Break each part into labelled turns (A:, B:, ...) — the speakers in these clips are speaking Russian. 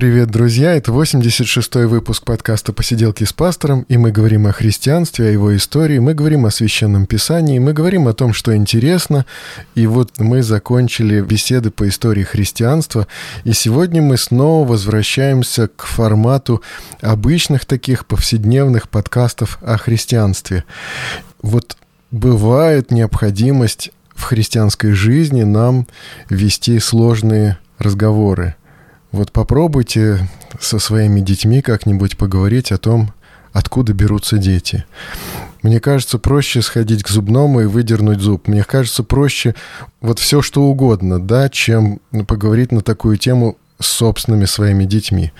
A: Привет, друзья! Это 86-й выпуск подкаста «Посиделки с пастором», и мы говорим о христианстве, о его истории, мы говорим о Священном Писании, мы говорим о том, что интересно, и вот мы закончили беседы по истории христианства, и сегодня мы снова возвращаемся к формату обычных таких повседневных подкастов о христианстве. Вот бывает необходимость в христианской жизни нам вести сложные разговоры – вот попробуйте со своими детьми как-нибудь поговорить о том, откуда берутся дети. Мне кажется, проще сходить к зубному и выдернуть зуб. Мне кажется, проще вот все что угодно, да, чем поговорить на такую тему с собственными своими детьми.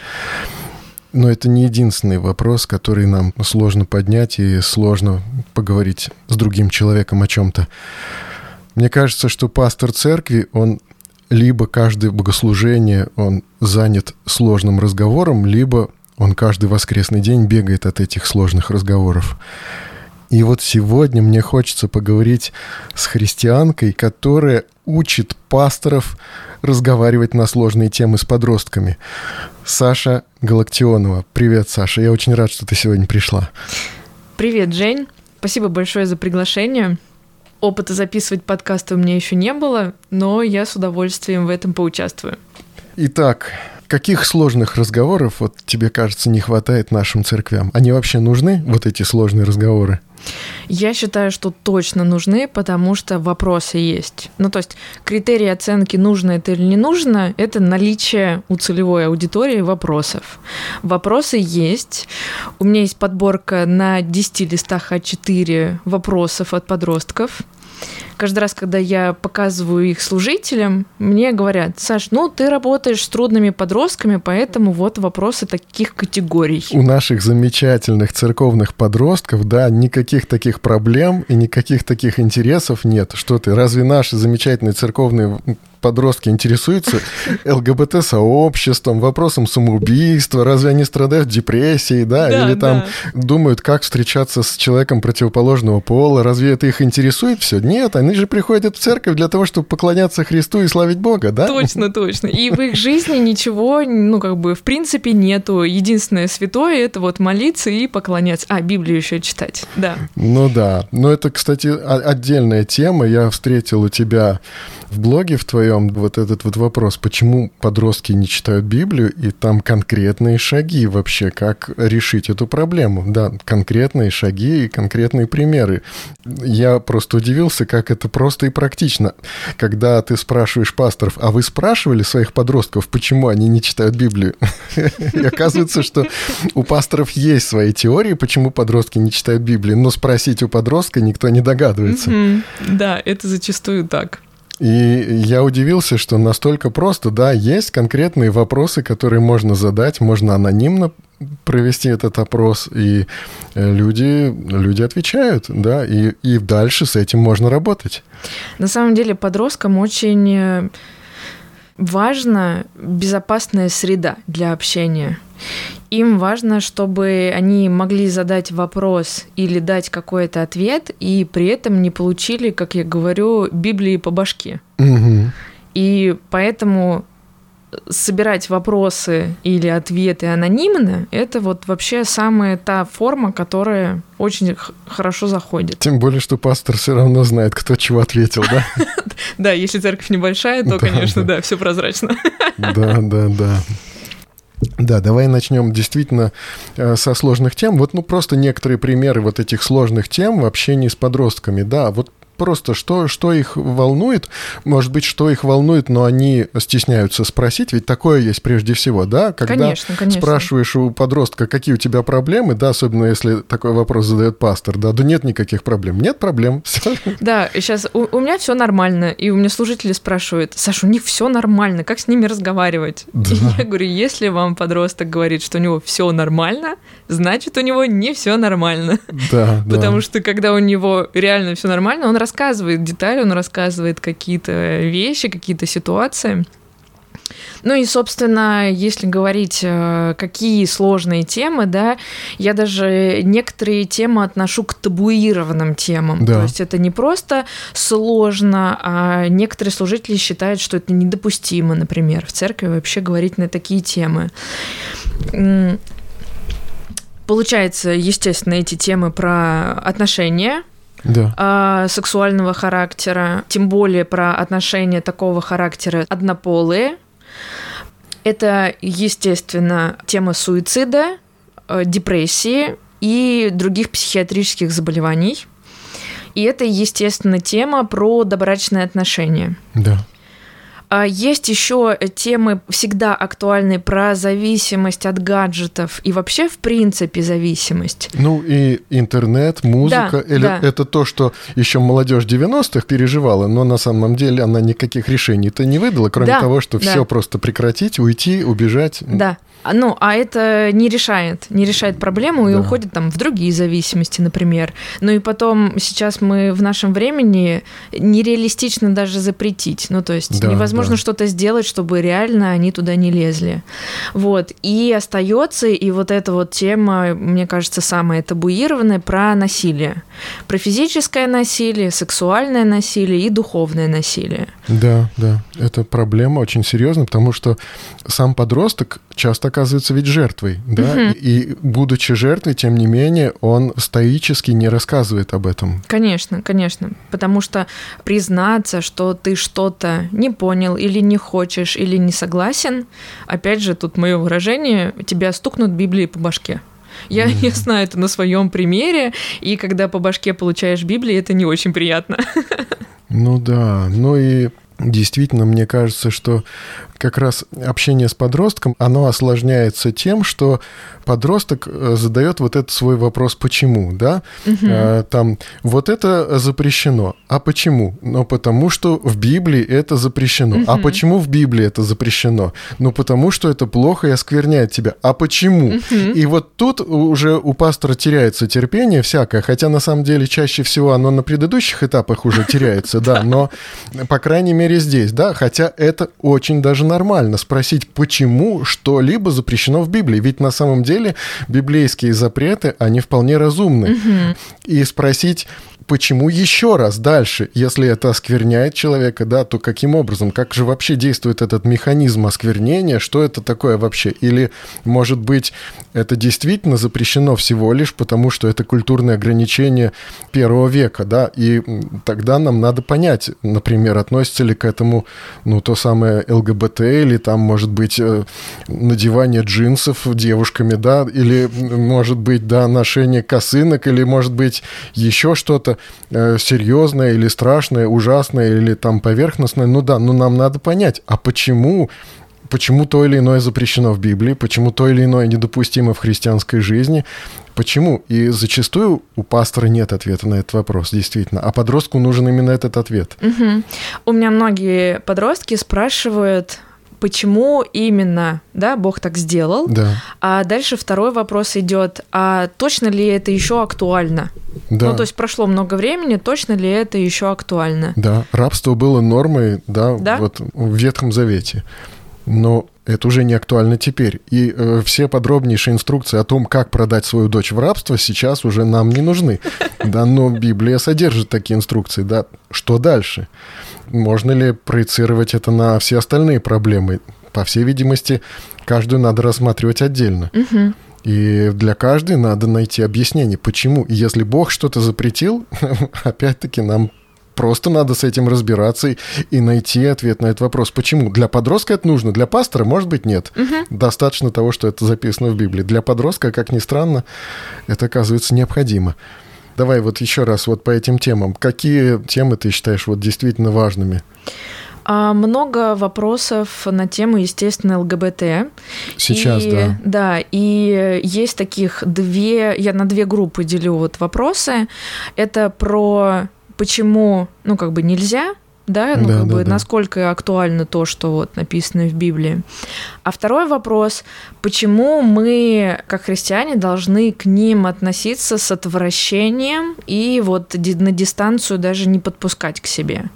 A: Но это не единственный вопрос, который нам сложно поднять и сложно поговорить с другим человеком о чем-то. Мне кажется, что пастор церкви, он либо каждое богослужение он занят сложным разговором, либо он каждый воскресный день бегает от этих сложных разговоров. И вот сегодня мне хочется поговорить с христианкой, которая учит пасторов разговаривать на сложные темы с подростками. Саша Галактионова. Привет, Саша. Я очень рад, что ты сегодня пришла.
B: Привет, Жень. Спасибо большое за приглашение. Опыта записывать подкасты у меня еще не было, но я с удовольствием в этом поучаствую.
A: Итак, каких сложных разговоров вот тебе кажется не хватает нашим церквям? Они вообще нужны, вот эти сложные разговоры?
B: Я считаю, что точно нужны, потому что вопросы есть. Ну, то есть критерии оценки, нужно это или не нужно, это наличие у целевой аудитории вопросов. Вопросы есть. У меня есть подборка на 10 листах А4 вопросов от подростков каждый раз, когда я показываю их служителям, мне говорят, Саш, ну ты работаешь с трудными подростками, поэтому вот вопросы таких категорий.
A: У наших замечательных церковных подростков, да, никаких таких проблем и никаких таких интересов нет. Что ты, разве наши замечательные церковные подростки интересуются ЛГБТ-сообществом, вопросом самоубийства, разве они страдают депрессией, да, да или там да. думают, как встречаться с человеком противоположного пола, разве это их интересует все? Нет, они же приходят в церковь для того, чтобы поклоняться Христу и славить Бога, да?
B: Точно, точно. И в их жизни ничего, ну, как бы, в принципе, нету. Единственное святое — это вот молиться и поклоняться. А, Библию еще читать, да.
A: Ну да. Но это, кстати, отдельная тема. Я встретил у тебя в блоге в твоем вот этот вот вопрос, почему подростки не читают Библию, и там конкретные шаги вообще, как решить эту проблему. Да, конкретные шаги и конкретные примеры. Я просто удивился, как это просто и практично. Когда ты спрашиваешь пасторов, а вы спрашивали своих подростков, почему они не читают Библию? И оказывается, что у пасторов есть свои теории, почему подростки не читают Библию, но спросить у подростка никто не догадывается.
B: Да, это зачастую так.
A: И я удивился, что настолько просто, да, есть конкретные вопросы, которые можно задать, можно анонимно провести этот опрос, и э, люди, люди отвечают, да, и, и дальше с этим можно работать.
B: На самом деле подросткам очень э, важна безопасная среда для общения. Им важно, чтобы они могли задать вопрос или дать какой-то ответ, и при этом не получили, как я говорю, Библии по башке. Угу. И поэтому собирать вопросы или ответы анонимно, это вот вообще самая та форма, которая очень хорошо заходит.
A: Тем более, что пастор все равно знает, кто чего ответил, да?
B: Да, если церковь небольшая, то, конечно, да, все прозрачно.
A: Да, да, да. Да, давай начнем действительно э, со сложных тем. Вот, ну, просто некоторые примеры вот этих сложных тем в общении с подростками. Да, вот просто, что, что их волнует, может быть, что их волнует, но они стесняются спросить, ведь такое есть прежде всего, да? Когда конечно, конечно. спрашиваешь у подростка, какие у тебя проблемы, да, особенно если такой вопрос задает пастор, да, да нет никаких проблем, нет проблем.
B: Да, сейчас у, у меня все нормально, и у меня служители спрашивают, Саша, у них все нормально, как с ними разговаривать? Да. И я говорю, если вам подросток говорит, что у него все нормально, значит, у него не все нормально. Да, Потому да. что когда у него реально все нормально, он рассказывает детали, он рассказывает какие-то вещи, какие-то ситуации. Ну и, собственно, если говорить, э, какие сложные темы, да, я даже некоторые темы отношу к табуированным темам. Да. То есть это не просто сложно, а некоторые служители считают, что это недопустимо, например, в церкви вообще говорить на такие темы. Получается, естественно, эти темы про отношения, да. сексуального характера, тем более про отношения такого характера однополые, это, естественно, тема суицида, э, депрессии и других психиатрических заболеваний. И это, естественно, тема про добрачные отношения.
A: Да.
B: А есть еще темы всегда актуальные про зависимость от гаджетов и вообще, в принципе, зависимость.
A: Ну и интернет, музыка. Да, или да. Это то, что еще молодежь 90-х переживала, но на самом деле она никаких решений-то не выдала, кроме да, того, что да. все просто прекратить, уйти, убежать.
B: Да. А, ну, а это не решает, не решает проблему да. и уходит там в другие зависимости, например. Ну и потом сейчас мы в нашем времени нереалистично даже запретить. Ну, то есть да, невозможно да. что-то сделать, чтобы реально они туда не лезли. Вот. И остается и вот эта вот тема, мне кажется, самая табуированная про насилие. Про физическое насилие, сексуальное насилие и духовное насилие.
A: Да, да. Это проблема очень серьезная, потому что сам подросток часто оказывается ведь жертвой, да, угу. и, и будучи жертвой, тем не менее, он стоически не рассказывает об этом.
B: Конечно, конечно, потому что признаться, что ты что-то не понял или не хочешь или не согласен, опять же, тут мое выражение, тебя стукнут Библией по башке. Я, mm. я знаю это на своем примере, и когда по башке получаешь Библию, это не очень приятно.
A: Ну да, ну и Действительно, мне кажется, что как раз общение с подростком, оно осложняется тем, что подросток э, задает вот этот свой вопрос «почему?», да? Угу. Там, вот это запрещено. А почему? Ну, потому что в Библии это запрещено. Угу. А почему в Библии это запрещено? Ну, потому что это плохо и оскверняет тебя. А почему? Угу. И вот тут уже у пастора теряется терпение всякое, хотя на самом деле чаще всего оно на предыдущих этапах уже теряется, да, но, по крайней мере, здесь, да, хотя это очень даже нормально спросить, почему что-либо запрещено в Библии. Ведь на самом деле библейские запреты, они вполне разумны. Угу. И спросить, почему еще раз дальше, если это оскверняет человека, да, то каким образом, как же вообще действует этот механизм осквернения, что это такое вообще? Или, может быть, это действительно запрещено всего лишь потому, что это культурное ограничение первого века, да, и тогда нам надо понять, например, относится ли к этому, ну, то самое ЛГБТ, или там, может быть, э, надевание джинсов девушками, да, или, может быть, да, ношение косынок, или, может быть, еще что-то серьезное или страшное, ужасное или там поверхностное. Ну да, но нам надо понять, а почему почему то или иное запрещено в Библии, почему то или иное недопустимо в христианской жизни, почему. И зачастую у пастора нет ответа на этот вопрос, действительно. А подростку нужен именно этот ответ.
B: Угу. У меня многие подростки спрашивают, почему именно, да, Бог так сделал.
A: Да.
B: А дальше второй вопрос идет, а точно ли это еще актуально? Да. Ну, то есть прошло много времени, точно ли это еще актуально?
A: Да, рабство было нормой, да, да? вот в Ветхом Завете. Но это уже не актуально теперь. И э, все подробнейшие инструкции о том, как продать свою дочь в рабство, сейчас уже нам не нужны. Да, но Библия содержит такие инструкции, да. Что дальше? Можно ли проецировать это на все остальные проблемы? По всей видимости, каждую надо рассматривать отдельно. Угу. И для каждой надо найти объяснение, почему. И если Бог что-то запретил, опять-таки нам просто надо с этим разбираться и, найти ответ на этот вопрос. Почему? Для подростка это нужно, для пастора, может быть, нет. Угу. Достаточно того, что это записано в Библии. Для подростка, как ни странно, это оказывается необходимо. Давай вот еще раз вот по этим темам. Какие темы ты считаешь вот действительно важными?
B: А, много вопросов на тему, естественно, ЛГБТ.
A: Сейчас,
B: и,
A: да.
B: Да, и есть таких две, я на две группы делю вот вопросы. Это про почему, ну, как бы нельзя да, ну
A: Да,
B: как
A: да,
B: бы
A: да.
B: насколько актуально то, что вот написано в Библии. А второй вопрос, почему мы, как христиане, должны к ним относиться с отвращением и вот на дистанцию даже не подпускать к себе?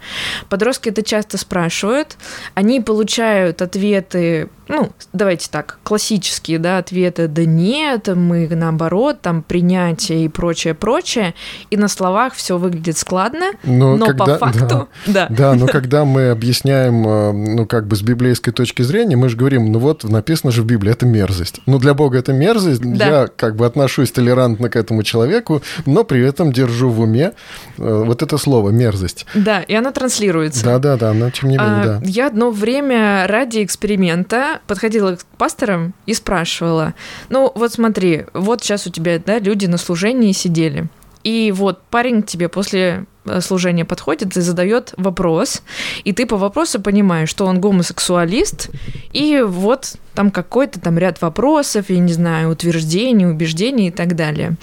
B: Подростки это часто спрашивают, они получают ответы, ну, давайте так, классические, да, ответы, да нет, мы наоборот, там, принятие и прочее, прочее, и на словах все выглядит складно,
A: Но
B: но
A: когда-
B: по факту, да.
A: Да, но когда мы объясняем, э, ну, как бы с библейской точки зрения, мы же говорим, ну вот, написано же в Библии, это мерзость. Ну, для Бога это мерзость,
B: Да.
A: я как бы отношусь толерантно к этому человеку, но при этом держу в уме э, вот это слово «мерзость».
B: Да, и оно транслируется.
A: Да-да-да, но тем не менее,
B: А,
A: да.
B: Я одно время ради эксперимента подходила к пасторам и спрашивала, ну вот смотри, вот сейчас у тебя да, люди на служении сидели, и вот парень тебе после э, служения подходит и задает вопрос, и ты по вопросу понимаешь, что он гомосексуалист, и вот там какой-то там ряд вопросов, я не знаю, утверждений, убеждений и так далее.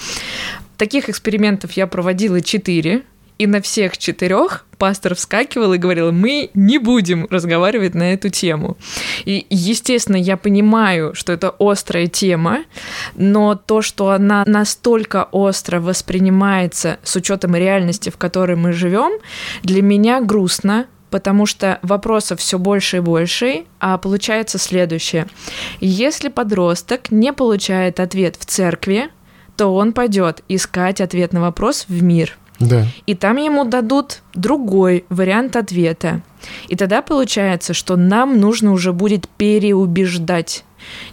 B: Таких экспериментов я проводила четыре, и на всех четырех пастор вскакивал и говорил, мы не будем разговаривать на эту тему. И, естественно, я понимаю, что это острая тема, но то, что она настолько остро воспринимается с учетом реальности, в которой мы живем, для меня грустно, потому что вопросов все больше и больше, а получается следующее. Если подросток не получает ответ в церкви, то он пойдет искать ответ на вопрос в мир.
A: Да.
B: И там ему дадут другой вариант ответа. И тогда получается, что нам нужно уже будет переубеждать.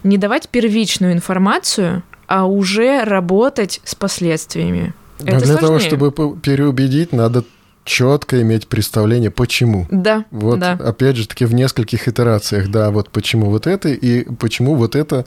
B: Не давать первичную информацию, а уже работать с последствиями.
A: Но
B: Это
A: для того,
B: сложнее.
A: чтобы по- переубедить, надо четко иметь представление, почему.
B: Да,
A: Вот,
B: да.
A: опять же таки, в нескольких итерациях, да, вот почему вот это и почему вот это,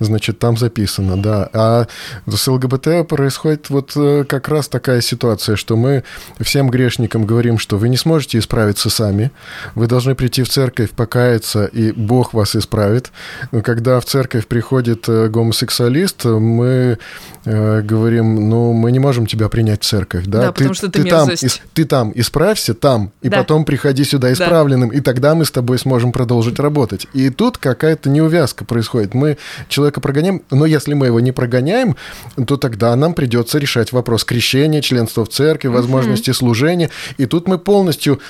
A: значит, там записано, да. А с ЛГБТ происходит вот э, как раз такая ситуация, что мы всем грешникам говорим, что вы не сможете исправиться сами, вы должны прийти в церковь, покаяться, и Бог вас исправит. Но когда в церковь приходит э, гомосексуалист, мы э, говорим, ну, мы не можем тебя принять в церковь, да,
B: Да, потому что ты
A: там,
B: мерзость.
A: ис- ты там исправься, там, и
B: Да.
A: потом приходи сюда
B: Да.
A: исправленным, и тогда мы с тобой сможем продолжить работать. И тут какая-то неувязка происходит. Мы человека прогоняем, но если мы его не прогоняем, то тогда нам придется решать вопрос крещения, членства в церкви, возможности служения. И тут мы полностью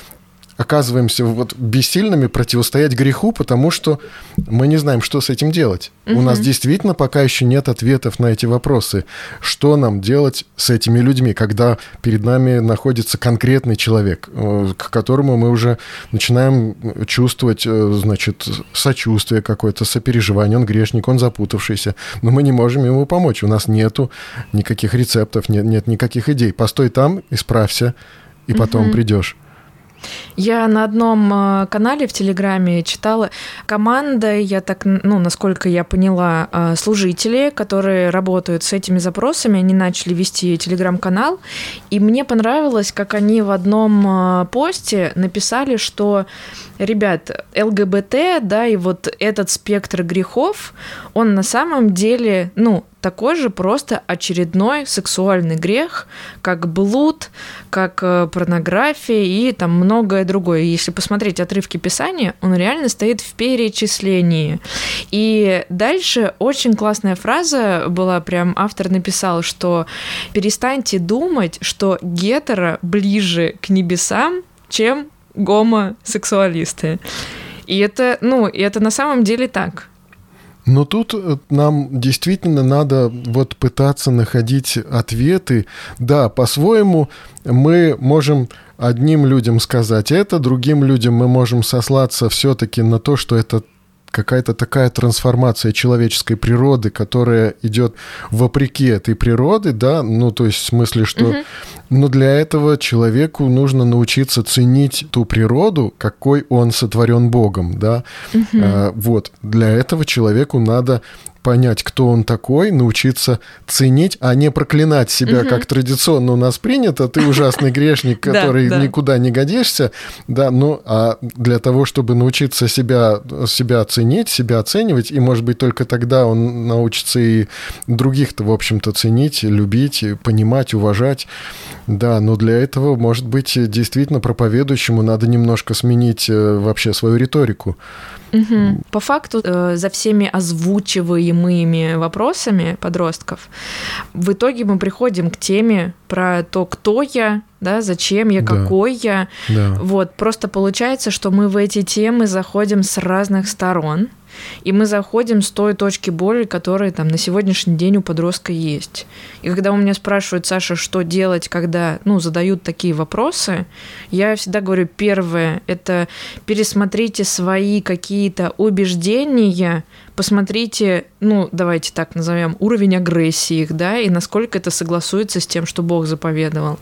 A: оказываемся вот бессильными противостоять греху, потому что мы не знаем, что с этим делать. У нас действительно пока еще нет ответов на эти вопросы. Что нам делать с этими людьми, когда перед нами находится конкретный человек, э, к которому мы уже начинаем чувствовать, э, значит, сочувствие какое-то, сопереживание. Он грешник, он запутавшийся, но мы не можем ему помочь. У нас нету никаких рецептов, нет, нет никаких идей. Постой там, исправься, и потом
B: Мгм.
A: придешь.
B: Я на одном э, канале в Телеграме читала команда, я так, ну, насколько я поняла, э, служители, которые работают с этими запросами, они начали вести Телеграм-канал, и мне понравилось, как они в одном э, посте написали, что, ребят, ЛГБТ, да, и вот этот спектр грехов, он на самом деле, ну, такой же просто очередной сексуальный грех, как блуд, как порнография и там многое другое. Если посмотреть отрывки Писания, он реально стоит в перечислении. И дальше очень классная фраза была, прям автор написал, что перестаньте думать, что гетеро ближе к небесам, чем гомосексуалисты. И это, ну, и это на самом деле так.
A: Но тут э, нам действительно надо вот пытаться находить ответы. Да, по-своему мы можем одним людям сказать это, другим людям мы можем сослаться все-таки на то, что это какая-то такая трансформация человеческой природы, которая идет вопреки этой природы, да, ну, то есть в смысле, что,
B: Мгм.
A: но для этого человеку нужно научиться ценить ту природу, какой он сотворен Богом, да,
B: Мгм.
A: а, вот, для этого человеку надо понять, кто он такой, научиться ценить, а не проклинать себя, угу. как традиционно у нас принято. Ты ужасный грешник, который никуда не годишься. Да, ну, а для того, чтобы научиться себя, себя ценить, себя оценивать, и, может быть, только тогда он научится и других-то, в общем-то, ценить, любить, понимать, уважать. Да, но для этого, может быть, действительно проповедующему надо немножко сменить э, вообще свою риторику.
B: Угу. По факту, э, за всеми озвучиваемыми вопросами подростков, в итоге мы приходим к теме про то, кто я, да, зачем я, да. какой я. Да. Вот, просто получается, что мы в эти темы заходим с разных сторон. И мы заходим с той точки боли, которая там на сегодняшний день у подростка есть. И когда у меня спрашивают, Саша, что делать, когда, ну, задают такие вопросы, я всегда говорю, первое, это пересмотрите свои какие-то убеждения, посмотрите, ну, давайте так назовем, уровень агрессии их, да, и насколько это согласуется с тем, что Бог заповедовал.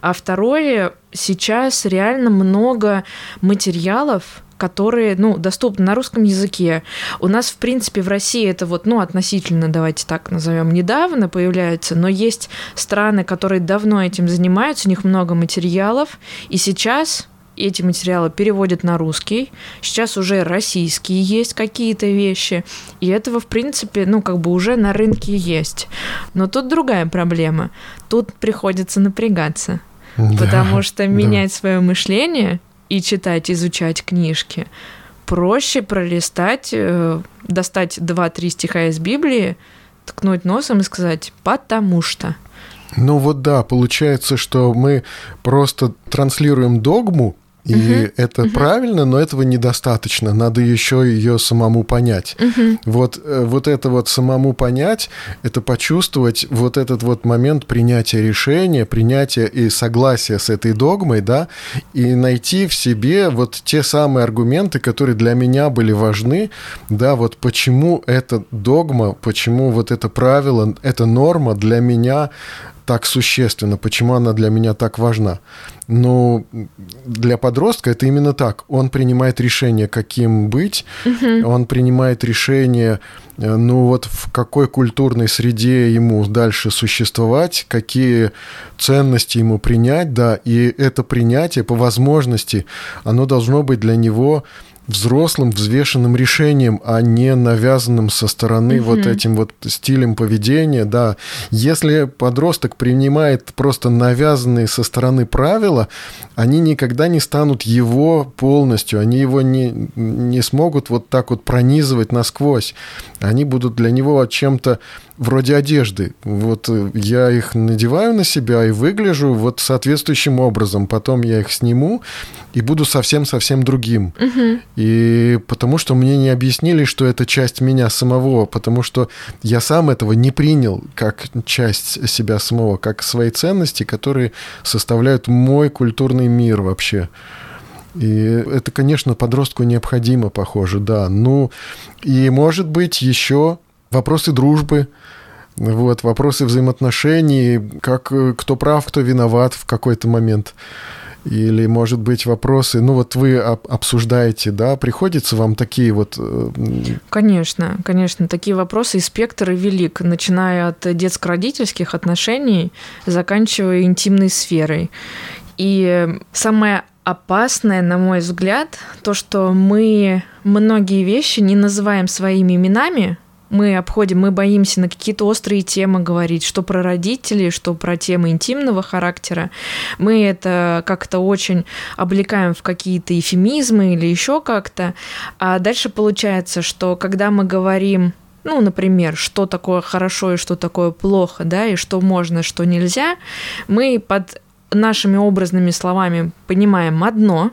B: А второе, сейчас реально много материалов, которые, ну, доступны на русском языке. У нас, в принципе, в России это вот, ну, относительно, давайте так назовем, недавно появляется, но есть страны, которые давно этим занимаются, у них много материалов, и сейчас эти материалы переводят на русский. Сейчас уже российские есть какие-то вещи. И этого, в принципе, ну, как бы уже на рынке есть. Но тут другая проблема. Тут приходится напрягаться. Да, потому что да. менять свое мышление и читать, изучать книжки. Проще пролистать, э, достать два-три стиха из Библии, ткнуть носом и сказать «потому что».
A: Ну вот да, получается, что мы просто транслируем догму, и угу. это угу. правильно, но этого недостаточно. Надо еще ее самому понять. Угу. Вот, э, вот это вот самому понять, это почувствовать вот этот вот момент принятия решения, принятия и согласия с этой догмой, да, и найти в себе вот те самые аргументы, которые для меня были важны, да, вот почему эта догма, почему вот это правило, эта норма для меня так существенна, почему она для меня так важна. Но для подростка это именно так. Он принимает решение, каким быть, угу. он принимает решение, э, ну вот в какой культурной среде ему дальше существовать, какие ценности ему принять, да, и это принятие по возможности, оно должно быть для него взрослым, взвешенным решением, а не навязанным со стороны угу. вот этим вот стилем поведения, да. Если подросток принимает просто навязанные со стороны правила, они никогда не станут его полностью, они его не, не смогут вот так вот пронизывать насквозь. Они будут для него чем-то вроде одежды. Вот э, я их надеваю на себя и выгляжу вот соответствующим образом. Потом я их сниму и буду совсем-совсем другим. Угу. И потому что мне не объяснили, что это часть меня самого, потому что я сам этого не принял как часть себя самого, как свои ценности, которые составляют мой культурный мир вообще. И это, конечно, подростку необходимо, похоже, да. Ну, и, может быть, еще вопросы дружбы, вот, вопросы взаимоотношений, как кто прав, кто виноват в какой-то момент. Или, может быть, вопросы, ну вот вы обсуждаете, да, приходится вам такие вот... Э,
B: конечно, конечно, такие вопросы и спектр велик, начиная от детско-родительских отношений, заканчивая интимной сферой. И самое опасное, на мой взгляд, то, что мы многие вещи не называем своими именами, мы обходим, мы боимся на какие-то острые темы говорить, что про родителей, что про темы интимного характера. Мы это как-то очень облекаем в какие-то эфемизмы или еще как-то. А дальше получается, что когда мы говорим ну, например, что такое хорошо и что такое плохо, да, и что можно, что нельзя, мы под нашими образными словами понимаем одно,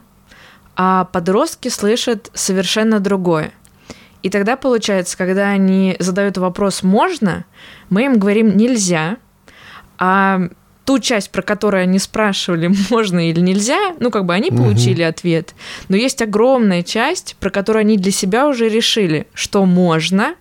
B: а подростки слышат совершенно другое. И тогда получается, когда они задают вопрос «можно», мы им говорим «нельзя», а ту часть, про которую они спрашивали, можно или нельзя, ну, как бы они получили угу. ответ. Но есть огромная часть, про которую они для себя уже решили, что можно,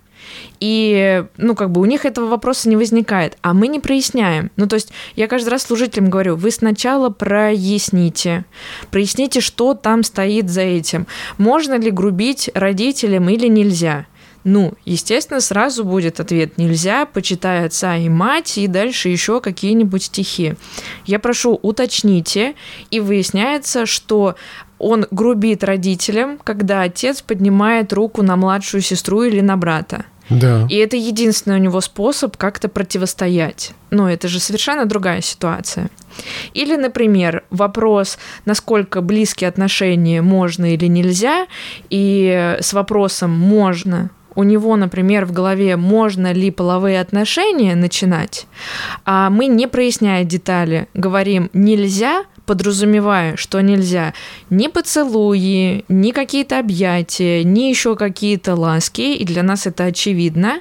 B: и, ну, как бы у них этого вопроса не возникает, а мы не проясняем. Ну, то есть я каждый раз служителям говорю, вы сначала проясните, проясните, что там стоит за этим. Можно ли грубить родителям или нельзя? Ну, естественно, сразу будет ответ «нельзя», «почитай отца и мать» и дальше еще какие-нибудь стихи. Я прошу, уточните, и выясняется, что он грубит родителям, когда отец поднимает руку на младшую сестру или на брата.
A: Да.
B: И это единственный у него способ как-то противостоять. Но это же совершенно другая ситуация. Или, например, вопрос, насколько близкие отношения можно или нельзя, и с вопросом «можно» у него, например, в голове можно ли половые отношения начинать, а мы, не проясняя детали, говорим «нельзя», подразумевая, что нельзя ни поцелуи, ни какие-то объятия, ни еще какие-то ласки, и для нас это очевидно,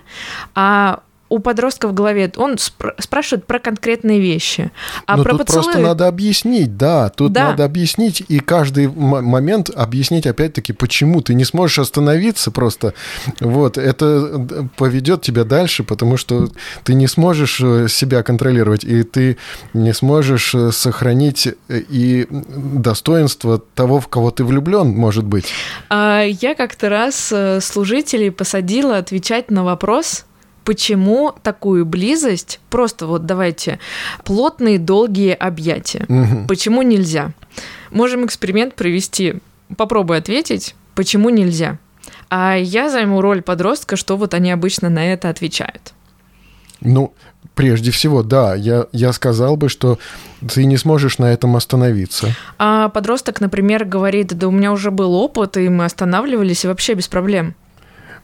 B: а у подростка в голове, он спр- спрашивает про конкретные вещи. А
A: Но
B: про
A: тут
B: поцелуи...
A: просто надо объяснить, да, тут
B: Да.
A: надо объяснить, и каждый момент объяснить опять-таки, почему ты не сможешь остановиться просто. Вот, это э, поведет тебя дальше, потому что ты не сможешь э, себя контролировать, и ты не сможешь э, сохранить и достоинство того, в кого ты влюблен, может быть.
B: А я как-то раз служителей посадила отвечать на вопрос, почему такую близость, просто вот давайте, плотные долгие объятия.
A: Мгм.
B: Почему нельзя? Можем эксперимент провести. Попробуй ответить, почему нельзя. А я займу роль подростка, что вот они обычно на это отвечают.
A: Ну, прежде всего, да, я, я сказал бы, что ты не сможешь на этом остановиться.
B: А подросток, например, говорит, да у меня уже был опыт, и мы останавливались, и вообще без проблем.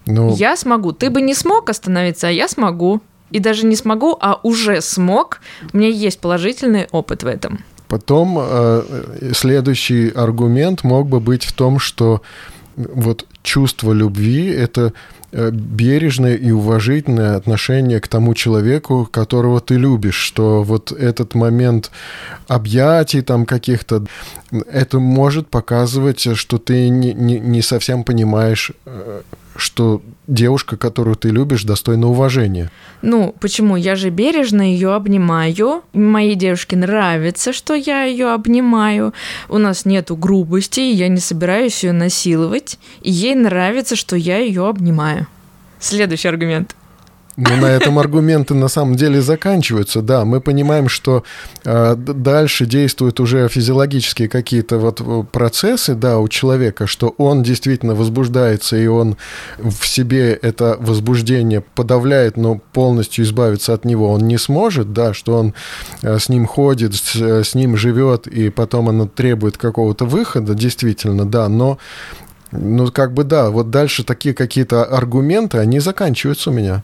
A: Ну,
B: Я смогу. Ты бы не смог остановиться, а я смогу. И даже не смогу, а уже смог. У меня есть положительный опыт в этом.
A: Потом э, следующий аргумент мог бы быть в том, что вот чувство любви это э, бережное и уважительное отношение к тому человеку, которого ты любишь, что вот этот момент объятий там каких-то, это может показывать, что ты не, не, не совсем понимаешь, э, что девушка, которую ты любишь, достойна уважения.
B: Ну, почему? Я же бережно ее обнимаю. Моей девушке нравится, что я ее обнимаю. У нас нету грубости, я не собираюсь ее насиловать. И ей нравится, что я ее обнимаю. Следующий аргумент.
A: Ну, на этом аргументы на самом деле заканчиваются. Да, мы понимаем, что э, дальше действуют уже физиологические какие-то вот э, процессы, да, у человека, что он действительно возбуждается, и он в себе это возбуждение подавляет, но полностью избавиться от него он не сможет, да, что он э, с ним ходит, с, э, с ним живет, и потом оно требует какого-то выхода, действительно, да, но ну, как бы да, вот дальше такие какие-то аргументы, они заканчиваются у меня.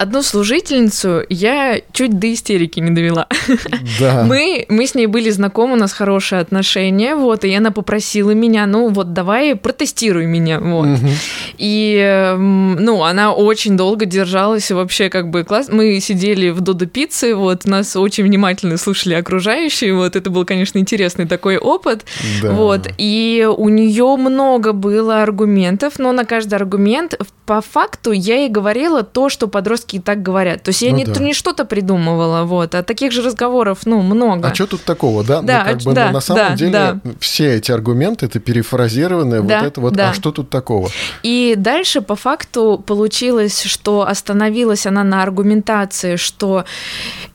B: Одну служительницу я чуть до истерики не довела.
A: Да.
B: Мы, мы с ней были знакомы, у нас хорошие отношения, вот, и она попросила меня, ну вот давай протестируй меня, вот.
A: Мгм.
B: И, эм, ну, она очень долго держалась, и вообще как бы класс. Мы сидели в Додо Пицце, вот, нас очень внимательно слушали окружающие, вот, это был, конечно, интересный такой опыт,
A: Да.
B: вот, и у нее много было аргументов, но на каждый аргумент по факту я ей говорила то, что подростки и так говорят. То есть я
A: Ну
B: не,
A: да.
B: не что-то придумывала, вот, а таких же разговоров, ну, много.
A: А что тут такого, да?
B: Да,
A: ну, как
B: а
A: бы,
B: да,
A: ну, на самом
B: да,
A: деле
B: да.
A: все эти аргументы это перефразированное,
B: Да,
A: вот это вот.
B: да.
A: А что тут такого?
B: И дальше по факту получилось, что остановилась она на аргументации, что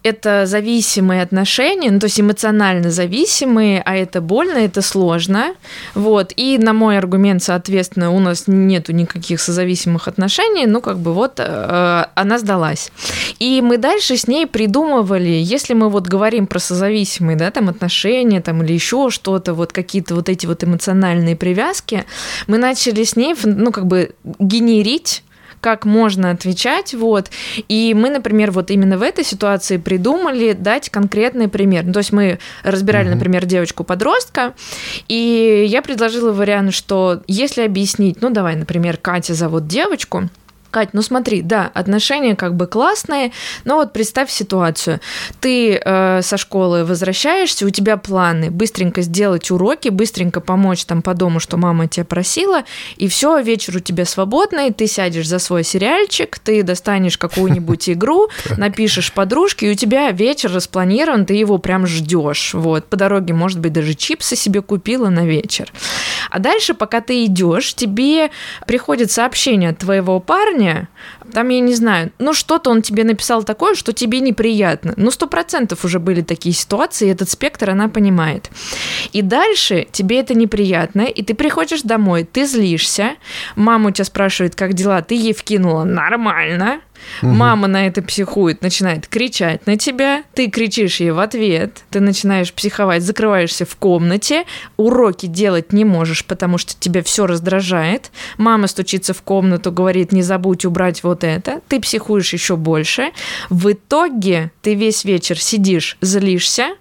B: это зависимые отношения, ну, то есть эмоционально зависимые, а это больно, это сложно. Вот. И на мой аргумент, соответственно, у нас нету никаких созависимых отношений, ну, как бы вот э, она сдалась. И мы дальше с ней придумывали, если мы вот говорим про созависимые, да, там отношения, там или еще что-то, вот какие-то вот эти вот эмоциональные привязки, мы начали с ней, ну, как бы генерить как можно отвечать, вот. И мы, например, вот именно в этой ситуации придумали дать конкретный пример. Ну, то есть мы разбирали,
A: Мгм.
B: например, девочку-подростка, и я предложила вариант, что если объяснить, ну, давай, например, Катя зовут девочку, Кать, ну смотри, да, отношения как бы классные, но вот представь ситуацию. Ты э, со школы возвращаешься, у тебя планы быстренько сделать уроки, быстренько помочь там по дому, что мама тебя просила, и все, вечер у тебя свободный, ты сядешь за свой сериальчик, ты достанешь какую-нибудь игру, напишешь подружке, и у тебя вечер распланирован, ты его прям ждешь. Вот, по дороге, может быть, даже чипсы себе купила на вечер. А дальше, пока ты идешь, тебе приходит сообщение от твоего парня, мнение, там, я не знаю, ну что-то он тебе написал такое, что тебе неприятно. Ну, сто процентов уже были такие ситуации, и этот спектр она понимает. И дальше тебе это неприятно, и ты приходишь домой, ты злишься, мама у тебя спрашивает, как дела, ты ей вкинула нормально, Угу. Мама на это психует, начинает кричать на тебя, ты кричишь ей в ответ, ты начинаешь психовать, закрываешься в комнате, уроки делать не можешь, потому что тебя все раздражает. Мама стучится в комнату, говорит, не забудь убрать вот это, ты психуешь еще больше. В итоге ты весь вечер сидишь, злишься,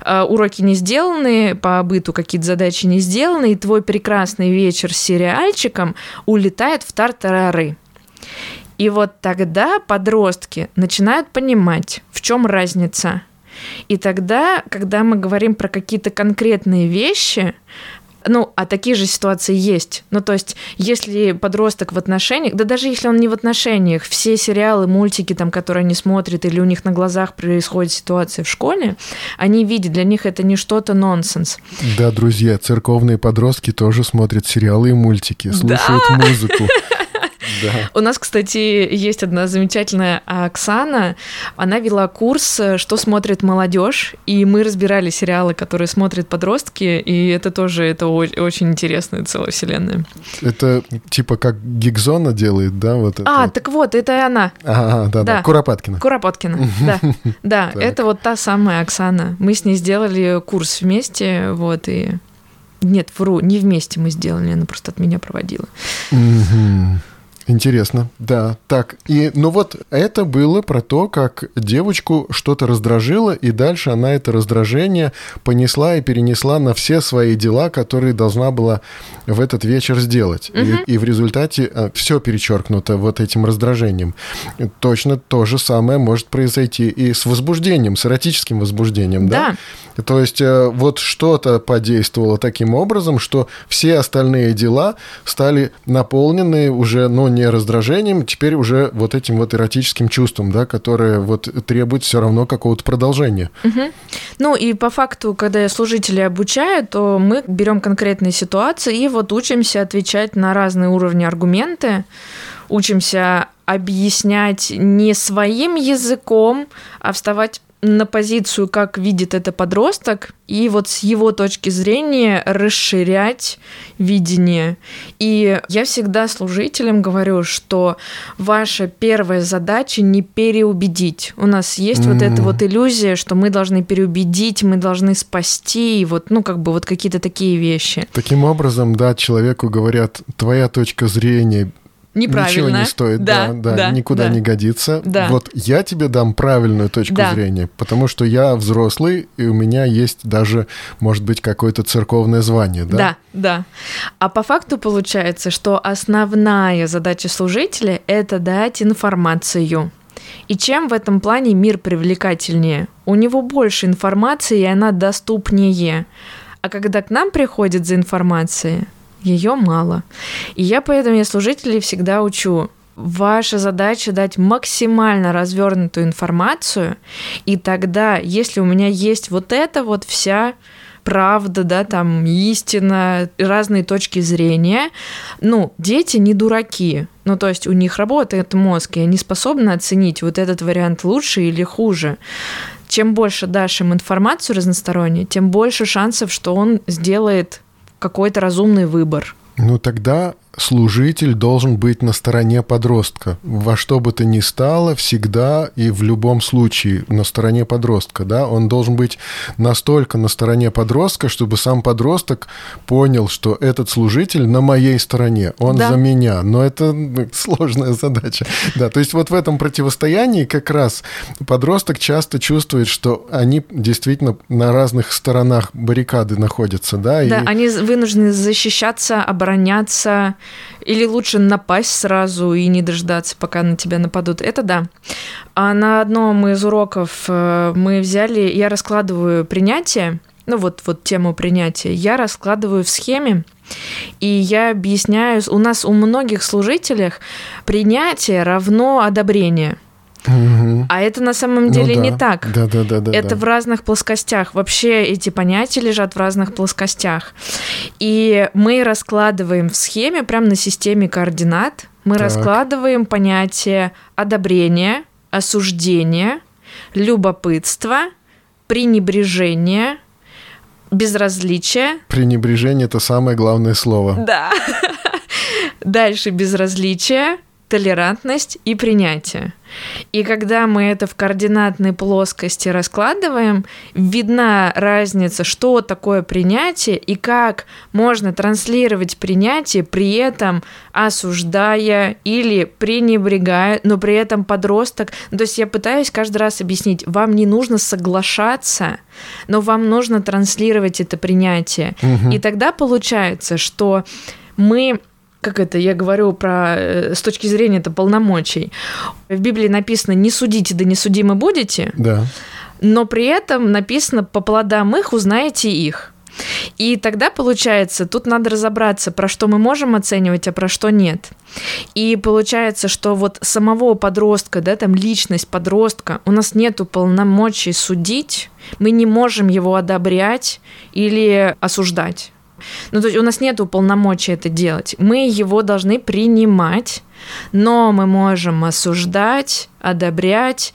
B: а, уроки не сделаны, по быту какие-то задачи не сделаны, и твой прекрасный вечер с сериальчиком улетает в тартарары. И вот тогда подростки начинают понимать, в чем разница. И тогда, когда мы говорим про какие-то конкретные вещи, ну, а такие же ситуации есть. Ну, то есть, если подросток в отношениях, да даже если он не в отношениях, все сериалы, мультики, там, которые они смотрят, или у них на глазах происходит ситуация в школе, они видят, для них это не что-то нонсенс.
A: Да, друзья, церковные подростки тоже смотрят сериалы и мультики, слушают да! музыку.
B: Да. У нас, кстати, есть одна замечательная Оксана. Она вела курс «Что смотрит молодежь», и мы разбирали сериалы, которые смотрят подростки, и это тоже это очень интересная целая вселенная.
A: Это типа как Гигзона делает, да? Вот
B: это. А, так вот, это и она.
A: Ага, да, да. Куропаткина.
B: Куропаткина, да. Да, это вот та самая Оксана. Мы с ней сделали курс вместе, вот, и... Нет, вру, не вместе мы сделали, она просто от меня проводила.
A: Интересно, да. Так, и, ну вот это было про то, как девочку что-то раздражило, и дальше она это раздражение понесла и перенесла на все свои дела, которые должна была в этот вечер сделать. Угу. И, и в результате а, все перечеркнуто вот этим раздражением. Точно то же самое может произойти и с возбуждением, с эротическим возбуждением, да? да? То есть э, вот что-то подействовало таким образом, что все остальные дела стали наполнены уже, ну, не раздражением, теперь уже вот этим вот эротическим чувством, да, которое вот требует все равно какого-то продолжения.
B: Угу. Ну и по факту, когда я служителей обучаю, то мы берем конкретные ситуации и вот учимся отвечать на разные уровни аргументы, учимся объяснять не своим языком, а вставать на позицию, как видит это подросток, и вот с его точки зрения расширять видение. И я всегда служителям говорю, что ваша первая задача не переубедить. У нас есть mm-hmm. вот эта вот иллюзия, что мы должны переубедить, мы должны спасти, и вот, ну, как бы вот какие-то такие вещи.
A: Таким образом, да, человеку говорят, твоя точка зрения
B: неправильно.
A: Ничего не стоит, да, да, да, да никуда да. не годится. Да. Вот я тебе дам правильную точку да. зрения, потому что я взрослый, и у меня есть даже, может быть, какое-то церковное звание, да?
B: Да, да. А по факту получается, что основная задача служителя — это дать информацию. И чем в этом плане мир привлекательнее? У него больше информации, и она доступнее. А когда к нам приходит за информацией, ее мало. И я поэтому я служителей всегда учу. Ваша задача дать максимально развернутую информацию, и тогда, если у меня есть вот эта вот вся правда, да, там истина, разные точки зрения. Ну, дети не дураки. Ну, то есть у них работает мозг, и они способны оценить вот этот вариант лучше или хуже. Чем больше дашь им информацию разностороннюю, тем больше шансов, что он сделает какой-то разумный выбор.
A: Ну тогда служитель должен быть на стороне подростка. Во что бы то ни стало, всегда и в любом случае на стороне подростка. Да? Он должен быть настолько на стороне подростка, чтобы сам подросток понял, что этот служитель на моей стороне, он да. за меня. Но это сложная задача. Да, то есть вот в этом противостоянии как раз подросток часто чувствует, что они действительно на разных сторонах баррикады находятся. Да,
B: да и... они вынуждены защищаться, обороняться, или лучше напасть сразу и не дождаться, пока на тебя нападут. Это да. А на одном из уроков э, мы взяли, я раскладываю принятие, ну вот, вот тему принятия, я раскладываю в схеме, и я объясняю, у нас у многих служителях принятие равно одобрение – Угу. А это на самом деле ну, да. не так.
A: Да, да, да, да.
B: Это
A: да.
B: в разных плоскостях. Вообще эти понятия лежат в разных плоскостях. И мы раскладываем в схеме, прямо на системе координат, мы так. раскладываем понятие одобрения, осуждения, любопытства, пренебрежения, безразличия.
A: Пренебрежение это самое главное слово.
B: Да. Дальше безразличие, толерантность и принятие. И когда мы это в координатной плоскости раскладываем, видна разница, что такое принятие и как можно транслировать принятие, при этом осуждая или пренебрегая, но при этом подросток... То есть я пытаюсь каждый раз объяснить, вам не нужно соглашаться, но вам нужно транслировать это принятие. Угу. И тогда получается, что мы как это, я говорю про э, с точки зрения это полномочий. В Библии написано «не судите, да не судимы будете»,
A: да.
B: но при этом написано «по плодам их узнаете их». И тогда получается, тут надо разобраться, про что мы можем оценивать, а про что нет. И получается, что вот самого подростка, да, там личность подростка, у нас нету полномочий судить, мы не можем его одобрять или осуждать. Ну, то есть у нас нет полномочий это делать. Мы его должны принимать, но мы можем осуждать, одобрять,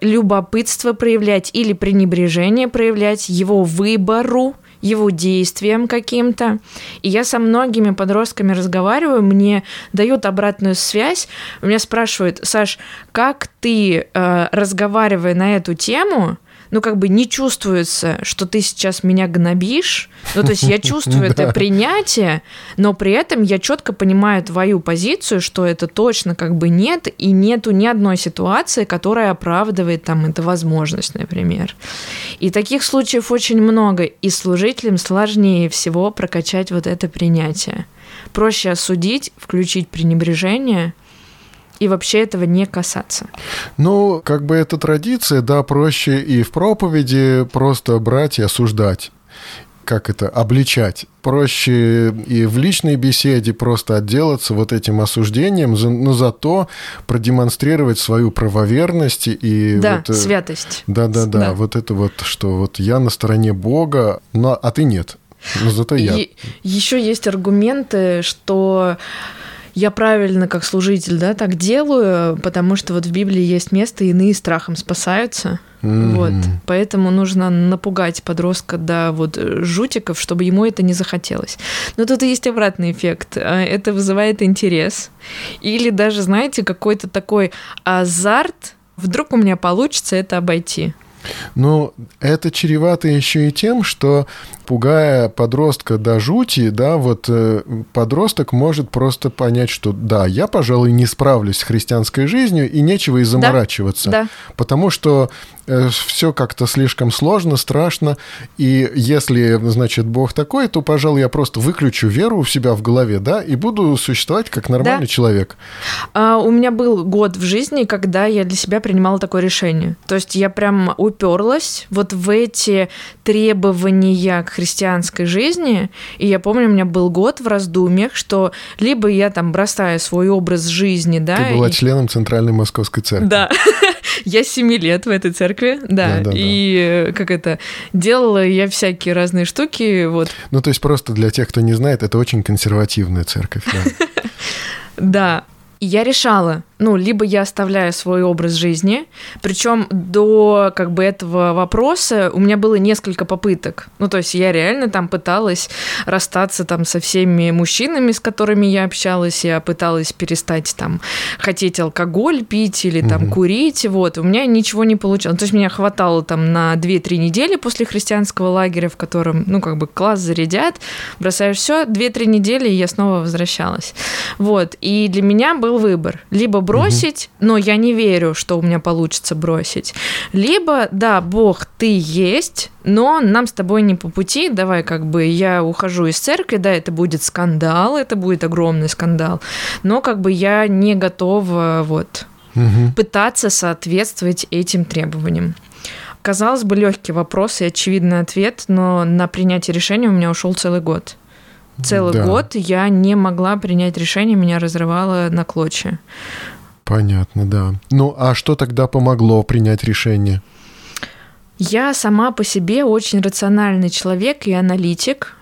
B: любопытство проявлять или пренебрежение проявлять его выбору, его действиям каким-то. И я со многими подростками разговариваю, мне дают обратную связь, меня спрашивают, Саш, как ты, э, разговаривая на эту тему, ну, как бы не чувствуется, что ты сейчас меня гнобишь. Ну, то есть я чувствую это принятие, но при этом я четко понимаю твою позицию, что это точно как бы нет, и нету ни одной ситуации, которая оправдывает там эту возможность, например. И таких случаев очень много, и служителям сложнее всего прокачать вот это принятие. Проще осудить, включить пренебрежение – и вообще этого не касаться.
A: Ну, как бы это традиция, да, проще и в проповеди просто брать и осуждать как это, обличать. Проще и в личной беседе просто отделаться вот этим осуждением, но зато продемонстрировать свою правоверность и...
B: Да,
A: вот,
B: э, святость.
A: Да-да-да, вот это вот, что вот я на стороне Бога, но, а ты нет. Но зато я. И
B: еще есть аргументы, что я правильно как служитель, да, так делаю, потому что вот в Библии есть место, иные страхом спасаются. Mm-hmm. Вот, поэтому нужно напугать подростка до вот жутиков, чтобы ему это не захотелось. Но тут есть обратный эффект. А, это вызывает интерес. Или даже, знаете, какой-то такой азарт. Вдруг у меня получится это обойти.
A: Ну, это чревато еще и тем, что пугая подростка до жути, да, вот э, подросток может просто понять, что да, я, пожалуй, не справлюсь с христианской жизнью и нечего и заморачиваться.
B: Да, да.
A: Потому что э, все как-то слишком сложно, страшно. И если, значит, Бог такой, то, пожалуй, я просто выключу веру у себя в голове, да, и буду существовать как нормальный да. человек.
B: А, у меня был год в жизни, когда я для себя принимала такое решение. То есть я прям уперлась вот в эти требования к христианской жизни. И я помню, у меня был год в раздумьях, что либо я там бросаю свой образ жизни, да.
A: Ты была
B: и...
A: членом Центральной Московской церкви.
B: Да. я семи лет в этой церкви, да. да, да и да. как это, делала я всякие разные штуки, вот.
A: Ну, то есть просто для тех, кто не знает, это очень консервативная церковь, да.
B: Я решала, ну, либо я оставляю свой образ жизни, причем до как бы этого вопроса у меня было несколько попыток. Ну, то есть я реально там пыталась расстаться там со всеми мужчинами, с которыми я общалась, я пыталась перестать там хотеть алкоголь пить или там угу. курить, вот. У меня ничего не получалось. То есть меня хватало там на 2-3 недели после христианского лагеря, в котором, ну, как бы класс зарядят, бросаешь все, 2-3 недели, и я снова возвращалась. Вот. И для меня был был выбор. Либо бросить, угу. но я не верю, что у меня получится бросить. Либо, да, Бог, ты есть, но нам с тобой не по пути, давай как бы я ухожу из церкви, да, это будет скандал, это будет огромный скандал, но как бы я не готова вот угу. пытаться соответствовать этим требованиям. Казалось бы, легкий вопрос и очевидный ответ, но на принятие решения у меня ушел целый год. Целый да. год я не могла принять решение, меня разрывало на клочья.
A: Понятно, да. Ну, а что тогда помогло принять решение?
B: Я сама по себе очень рациональный человек и аналитик.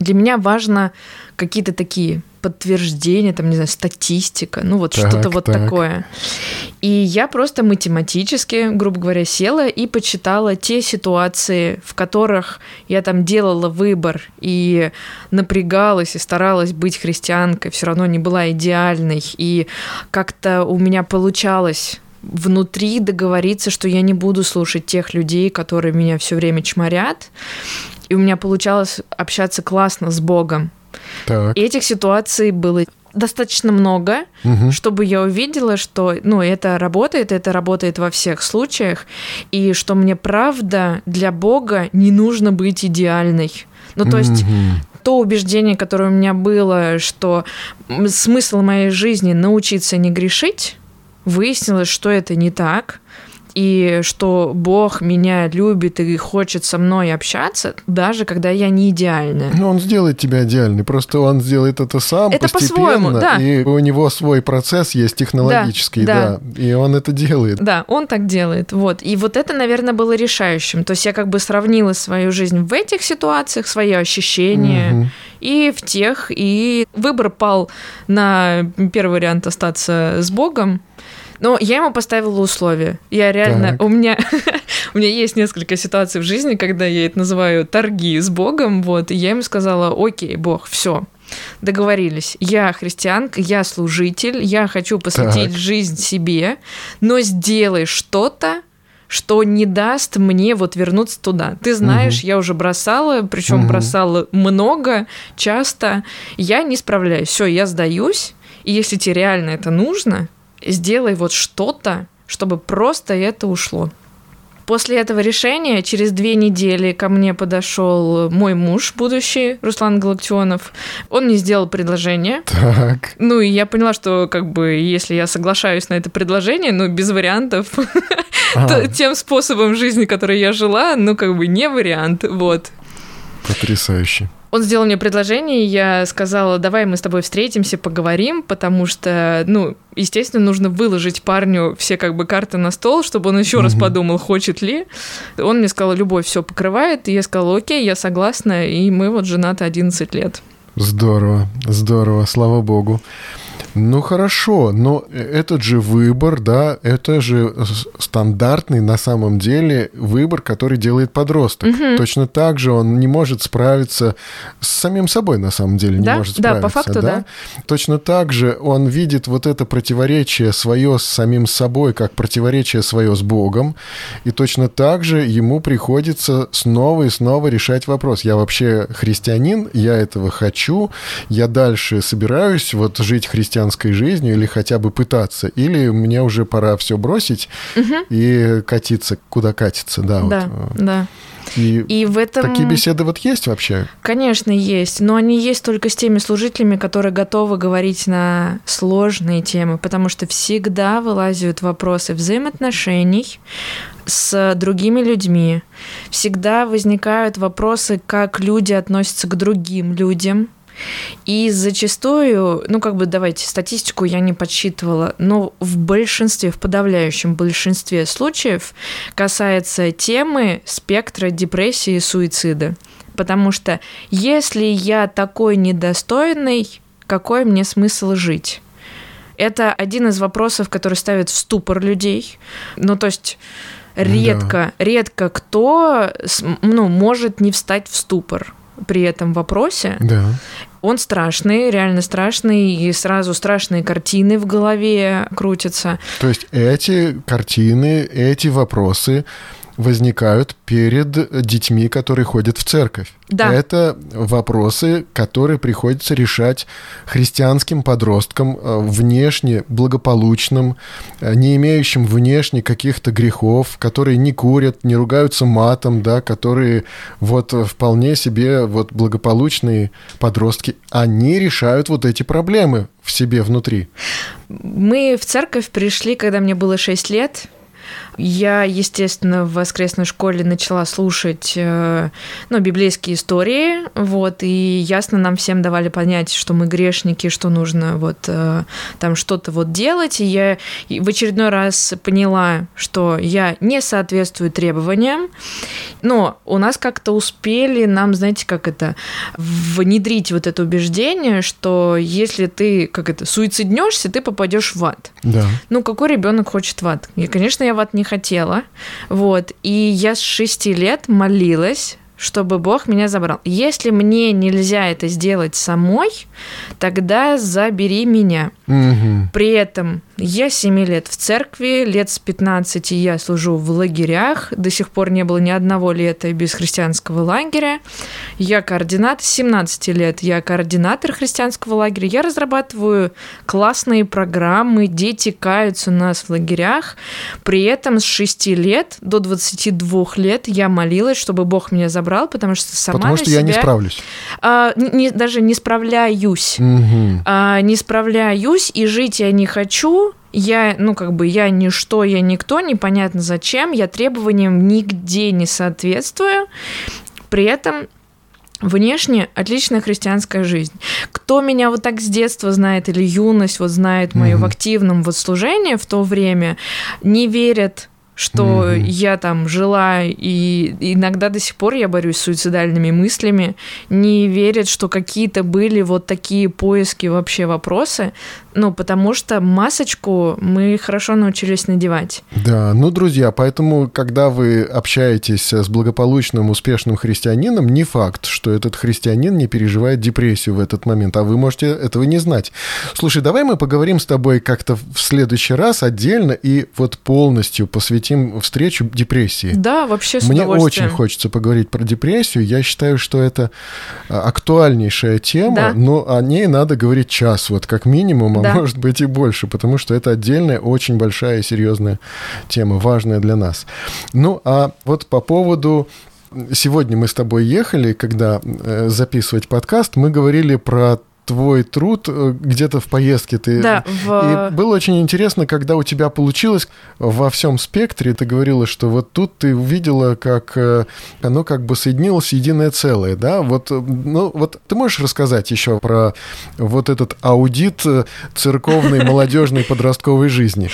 B: Для меня важно какие-то такие подтверждения, там, не знаю, статистика, ну вот так, что-то вот так. такое. И я просто математически, грубо говоря, села и почитала те ситуации, в которых я там делала выбор и напрягалась и старалась быть христианкой, все равно не была идеальной, и как-то у меня получалось внутри договориться, что я не буду слушать тех людей, которые меня все время чморят. И у меня получалось общаться классно с Богом. Так. И этих ситуаций было достаточно много, угу. чтобы я увидела, что ну, это работает, это работает во всех случаях, и что мне правда для Бога не нужно быть идеальной. Ну, то есть то убеждение, которое у меня было, что смысл моей жизни научиться не грешить, выяснилось, что это не так и что Бог меня любит и хочет со мной общаться, даже когда я не идеальная.
A: Ну, он сделает тебя идеальной, просто он сделает это сам это постепенно, да. и у него свой процесс есть технологический, да, да, да, и он это делает.
B: Да, он так делает, вот. И вот это, наверное, было решающим. То есть я как бы сравнила свою жизнь в этих ситуациях, свои ощущения, угу. и в тех, и выбор пал на первый вариант остаться с Богом, но я ему поставила условия. Я реально... Так. У меня... у меня есть несколько ситуаций в жизни, когда я это называю торги с Богом, вот, и я ему сказала, окей, Бог, все, договорились. Я христианка, я служитель, я хочу посвятить так. жизнь себе, но сделай что-то, что не даст мне вот вернуться туда. Ты знаешь, угу. я уже бросала, причем угу. бросала много, часто. Я не справляюсь. Все, я сдаюсь. И если тебе реально это нужно, сделай вот что-то, чтобы просто это ушло. После этого решения через две недели ко мне подошел мой муж, будущий, Руслан Галактионов. Он мне сделал предложение.
A: Так.
B: Ну, и я поняла, что как бы если я соглашаюсь на это предложение, ну, без вариантов, то тем способом жизни, который я жила, ну, как бы не вариант, вот.
A: Потрясающе.
B: Он сделал мне предложение, я сказала, давай мы с тобой встретимся, поговорим, потому что, ну, естественно, нужно выложить парню все как бы карты на стол, чтобы он еще угу. раз подумал, хочет ли. Он мне сказал, любовь все покрывает, и я сказала, окей, я согласна, и мы вот женаты 11 лет.
A: Здорово, здорово, слава богу. Ну хорошо, но этот же выбор, да, это же стандартный на самом деле выбор, который делает подросток. Угу. Точно так же он не может справиться с самим собой на самом деле, не
B: да?
A: может справиться.
B: Да, по факту, да? да.
A: Точно так же он видит вот это противоречие свое с самим собой, как противоречие свое с Богом, и точно так же ему приходится снова и снова решать вопрос. Я вообще христианин, я этого хочу, я дальше собираюсь вот жить христианином христианской жизнью или хотя бы пытаться, или мне уже пора все бросить угу. и катиться, куда катиться, да.
B: Да, вот. да.
A: И, и в этом... такие беседы вот есть вообще?
B: Конечно, есть, но они есть только с теми служителями, которые готовы говорить на сложные темы, потому что всегда вылазят вопросы взаимоотношений с другими людьми, всегда возникают вопросы, как люди относятся к другим людям, и зачастую, ну как бы давайте, статистику я не подсчитывала, но в большинстве, в подавляющем большинстве случаев касается темы спектра депрессии и суицида. Потому что если я такой недостойный, какой мне смысл жить? Это один из вопросов, который ставит в ступор людей. Ну, то есть редко, да. редко кто ну, может не встать в ступор при этом вопросе.
A: Да.
B: Он страшный, реально страшный, и сразу страшные картины в голове крутятся.
A: То есть эти картины, эти вопросы возникают перед детьми, которые ходят в церковь.
B: Да.
A: Это вопросы, которые приходится решать христианским подросткам, э, внешне благополучным, э, не имеющим внешне каких-то грехов, которые не курят, не ругаются матом, да, которые вот вполне себе вот благополучные подростки, они решают вот эти проблемы в себе внутри.
B: Мы в церковь пришли, когда мне было 6 лет. Я, естественно, в воскресной школе начала слушать э, ну, библейские истории, вот, и ясно нам всем давали понять, что мы грешники, что нужно вот э, там что-то вот делать. И я в очередной раз поняла, что я не соответствую требованиям, но у нас как-то успели нам, знаете, как это, внедрить вот это убеждение, что если ты, как это, суициднешься, ты попадешь в ад.
A: Да.
B: Ну, какой ребенок хочет в ад? И, конечно, я в ад не хотела. Вот. И я с шести лет молилась, чтобы Бог меня забрал. Если мне нельзя это сделать самой, тогда забери меня.
A: Угу.
B: При этом я 7 лет в церкви, лет с 15 я служу в лагерях. До сих пор не было ни одного лета без христианского лагеря. Я координатор, с 17 лет я координатор христианского лагеря. Я разрабатываю классные программы, дети каются у нас в лагерях. При этом с 6 лет до 22 лет я молилась, чтобы Бог меня забрал, потому что сама
A: Потому что
B: на
A: я
B: себя...
A: не справлюсь.
B: А, не, даже не справляюсь.
A: Угу.
B: А, не справляюсь, и жить я не хочу, я, ну, как бы, я ничто, я никто, непонятно зачем, я требованиям нигде не соответствую, при этом Внешне отличная христианская жизнь. Кто меня вот так с детства знает или юность вот знает мою
A: Мгм.
B: в активном вот служении в то время, не верят что
A: Мгм.
B: я там жила, и иногда до сих пор я борюсь с суицидальными мыслями, не верят, что какие-то были вот такие поиски вообще вопросы, ну, потому что масочку мы хорошо научились надевать.
A: Да, ну, друзья, поэтому, когда вы общаетесь с благополучным, успешным христианином, не факт, что этот христианин не переживает депрессию в этот момент, а вы можете этого не знать. Слушай, давай мы поговорим с тобой как-то в следующий раз отдельно и вот полностью посвятим встречу депрессии.
B: Да, вообще с
A: Мне очень хочется поговорить про депрессию. Я считаю, что это а, актуальнейшая тема,
B: Да.
A: но о ней надо говорить час, вот как минимум, а
B: Да.
A: может быть и больше, потому что это отдельная, очень большая и серьезная тема, важная для нас. Ну, а вот по поводу Сегодня мы с тобой ехали, когда э, записывать подкаст, мы говорили про твой труд э, где-то в поездке ты
B: Да, в...
A: и было очень интересно, когда у тебя получилось во всем спектре, ты говорила, что вот тут ты увидела, как э, оно как бы соединилось единое целое, да? Вот, э, ну, вот ты можешь рассказать еще про вот этот аудит церковной, молодежной, подростковой жизни?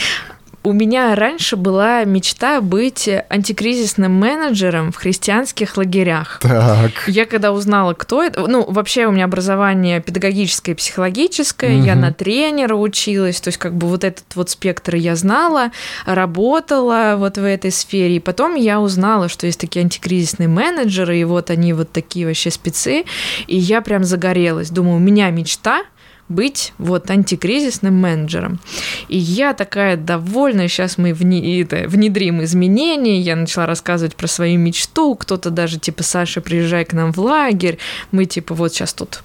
B: У меня раньше была мечта быть антикризисным менеджером в христианских лагерях.
A: Так.
B: Я когда узнала, кто это, ну, вообще у меня образование педагогическое и психологическое, я
A: Мгм.
B: на тренера училась, то есть как бы вот этот вот спектр я знала, работала вот в этой сфере, и потом я узнала, что есть такие антикризисные менеджеры, и вот они вот такие вообще спецы, и я прям загорелась, думаю, у меня мечта быть вот антикризисным менеджером. И я такая довольная, сейчас мы вне- это, внедрим изменения, я начала рассказывать про свою мечту, кто-то даже типа, Саша, приезжай к нам в лагерь, мы типа вот сейчас тут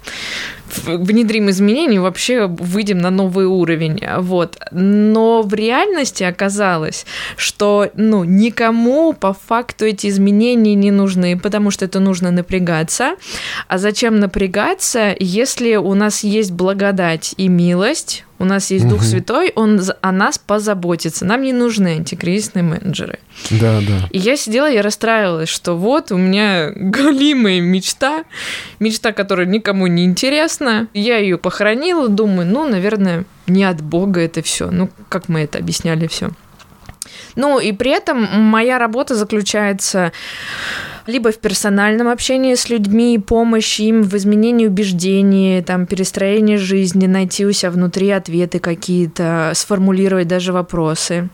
B: внедрим изменения, вообще выйдем на новый уровень, вот. Но в реальности оказалось, что, ну, никому по факту эти изменения не нужны, потому что это нужно напрягаться. А зачем напрягаться, если у нас есть благодать и милость, у нас есть Дух
A: Мгм.
B: Святой, он о нас позаботится. Нам не нужны антикризисные менеджеры.
A: Да, да.
B: И я сидела, я расстраивалась, что вот у меня голимая мечта, мечта, которая никому не интересна. Я ее похоронила, думаю, ну, наверное, не от Бога это все. Ну, как мы это объясняли все. Ну, и при этом моя работа заключается либо в персональном общении с людьми, помощь им в изменении убеждений, там, перестроении жизни, найти у себя внутри ответы какие-то, сформулировать даже вопросы.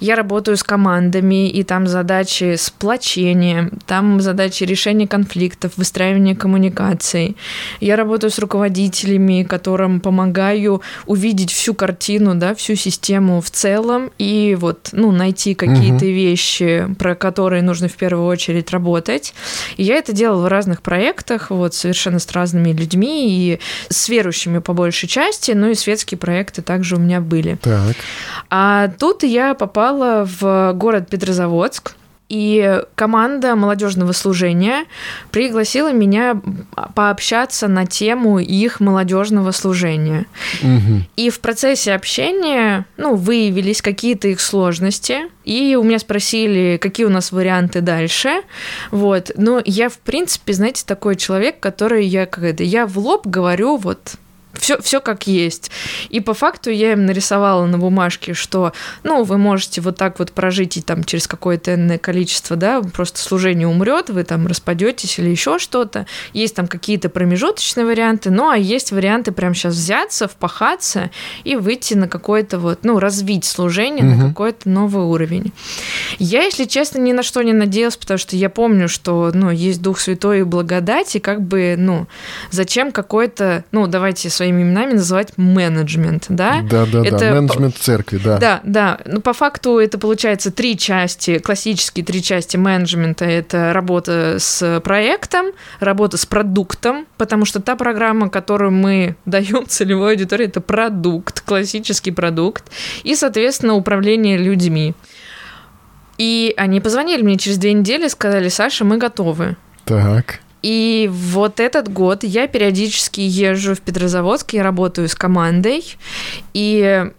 B: Я работаю с командами, и там задачи сплочения, там задачи решения конфликтов, выстраивания коммуникаций. Я работаю с руководителями, которым помогаю увидеть всю картину, да, всю систему в целом и вот, ну, найти какие-то угу. вещи, про которые нужно в первую очередь работать. И я это делала в разных проектах, вот, совершенно с разными людьми и с верующими по большей части, ну и светские проекты также у меня были.
A: Так.
B: А тут я попала в город Петрозаводск, и команда молодежного служения пригласила меня пообщаться на тему их молодежного служения.
A: Угу.
B: И в процессе общения, ну, выявились какие-то их сложности, и у меня спросили, какие у нас варианты дальше. Вот. Но я, в принципе, знаете, такой человек, который я как это, я в лоб говорю вот все, все как есть. И по факту я им нарисовала на бумажке, что, ну, вы можете вот так вот прожить и там через какое-то энное количество, да, просто служение умрет, вы там распадетесь или еще что-то. Есть там какие-то промежуточные варианты, ну, а есть варианты прямо сейчас взяться, впахаться и выйти на какой-то вот, ну, развить служение угу. на какой-то новый уровень. Я, если честно, ни на что не надеялась, потому что я помню, что, ну, есть Дух Святой и благодать, и как бы, ну, зачем какой-то, ну, давайте своими именами называть менеджмент, да?
A: Да, да, это... да, менеджмент церкви, да.
B: Да, да. Ну, по факту это получается три части, классические три части менеджмента. Это работа с проектом, работа с продуктом, потому что та программа, которую мы даем целевой аудитории, это продукт, классический продукт, и, соответственно, управление людьми. И они позвонили мне через две недели и сказали, Саша, мы готовы.
A: Так.
B: И вот этот год я периодически езжу в Петрозаводск, я работаю с командой, и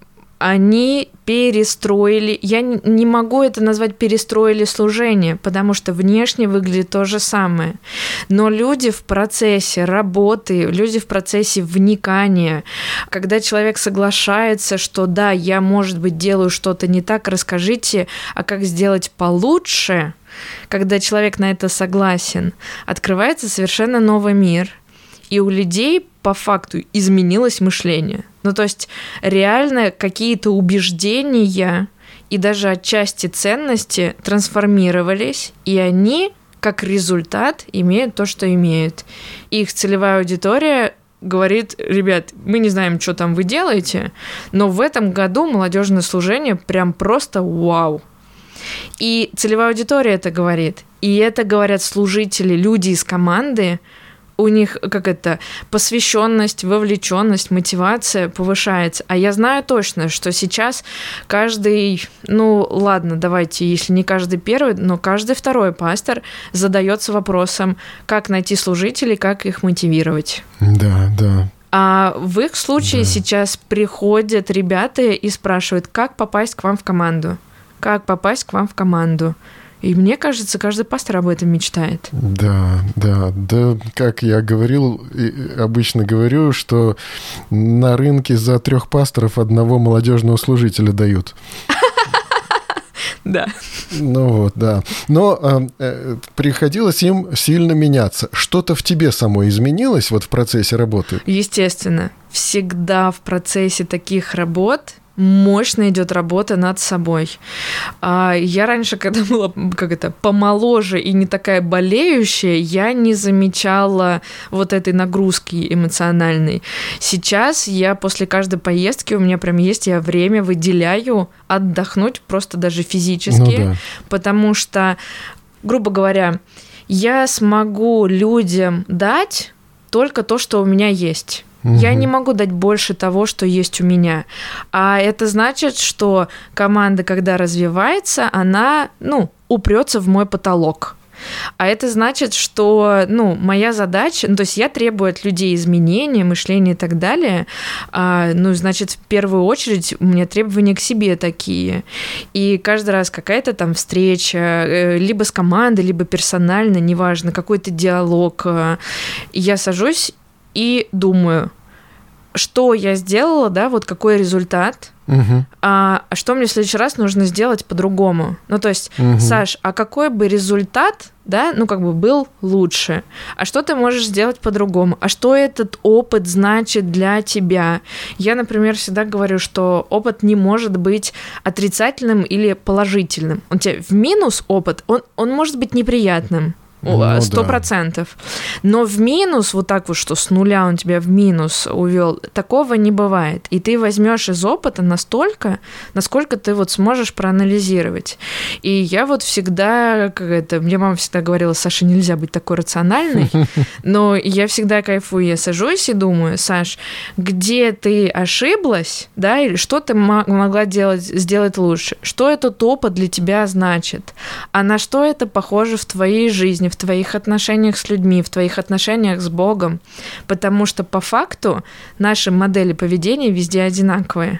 B: они перестроили, я не могу это назвать перестроили служение, потому что внешне выглядит то же самое. Но люди в процессе работы, люди в процессе вникания, когда человек соглашается, что да, я, может быть, делаю что-то не так, расскажите, а как сделать получше, когда человек на это согласен, открывается совершенно новый мир. И у людей по факту изменилось мышление. Ну, то есть реально какие-то убеждения и даже отчасти ценности трансформировались, и они как результат имеют то, что имеют. их целевая аудитория говорит, ребят, мы не знаем, что там вы делаете, но в этом году молодежное служение прям просто вау. И целевая аудитория это говорит. И это говорят служители, люди из команды, у них как это посвященность, вовлеченность, мотивация повышается. А я знаю точно, что сейчас каждый, ну ладно, давайте, если не каждый первый, но каждый второй пастор задается вопросом, как найти служителей, как их мотивировать.
A: Да, да.
B: А в их случае да. сейчас приходят ребята и спрашивают, как попасть к вам в команду как попасть к вам в команду. И мне кажется, каждый пастор об этом мечтает.
A: Да, да, да, как я говорил, обычно говорю, что на рынке за трех пасторов одного молодежного служителя дают.
B: Да.
A: Ну вот, да. Но э, э, приходилось им сильно меняться. Что-то в тебе само изменилось вот в процессе работы?
B: Естественно. Всегда в процессе таких работ мощно идет работа над собой. А я раньше, когда была как это помоложе и не такая болеющая, я не замечала вот этой нагрузки эмоциональной. Сейчас я после каждой поездки у меня прям есть я время выделяю отдохнуть просто даже физически, ну, да. потому что, грубо говоря, я смогу людям дать только то, что у меня есть. Угу. Я не могу дать больше того, что есть у меня. А это значит, что команда, когда развивается, она, ну, упрется в мой потолок. А это значит, что, ну, моя задача, ну, то есть я требую от людей изменения, мышления и так далее, а, ну, значит, в первую очередь у меня требования к себе такие. И каждый раз какая-то там встреча, э, либо с командой, либо персонально, неважно, какой-то диалог, э, я сажусь и думаю, что я сделала, да, вот какой результат,
A: Угу.
B: а, а что мне в следующий раз нужно сделать по-другому. Ну, то есть,
A: Мгм.
B: Саш, а какой бы результат, да, ну, как бы был лучше? А что ты можешь сделать по-другому? А что этот опыт значит для тебя? Я, например, всегда говорю, что опыт не может быть отрицательным или положительным. Он тебе в минус опыт, он, он может быть неприятным.
A: Ну.
B: Сто процентов. Но в минус, вот так вот, что с нуля он тебя в минус увел, такого не бывает. И ты возьмешь из опыта настолько, насколько ты вот сможешь проанализировать. И я вот всегда, как это, мне мама всегда говорила, Саша, нельзя быть такой рациональной, но я всегда кайфую, я сажусь и думаю, Саш, где ты ошиблась, да, или что ты мо- могла делать, сделать лучше? Что этот опыт для тебя значит? А на что это похоже в твоей жизни, в твоих отношениях с людьми, в твоих отношениях с Богом? Потому что по факту наши модели поведения везде одинаковые.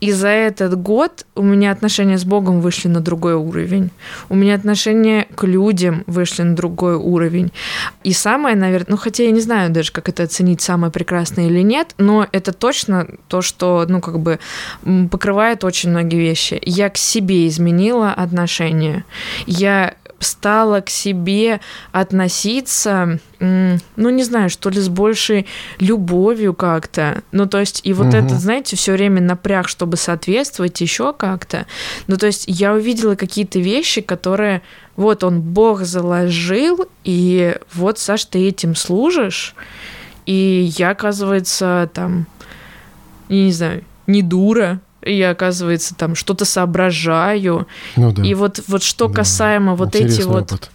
B: И за этот год у меня отношения с Богом вышли на другой уровень. У меня отношения к людям вышли на другой уровень. И самое, наверное, ну хотя я не знаю даже, как это оценить, самое прекрасное или нет, но это точно то, что, ну как бы покрывает очень многие вещи. Я к себе изменила отношения. Я стала к себе относиться, ну не знаю, что ли, с большей любовью как-то. Ну то есть и вот
A: Мгм.
B: это, знаете, все время напряг, чтобы соответствовать еще как-то. Ну то есть я увидела какие-то вещи, которые вот он Бог заложил, и вот, Саш, ты этим служишь, и я, оказывается, там, я не знаю, не дура, я, оказывается, там что-то соображаю.
A: Ну да.
B: И вот, вот что
A: Да.
B: касаемо вот эти
A: Интересный
B: вот
A: опыт.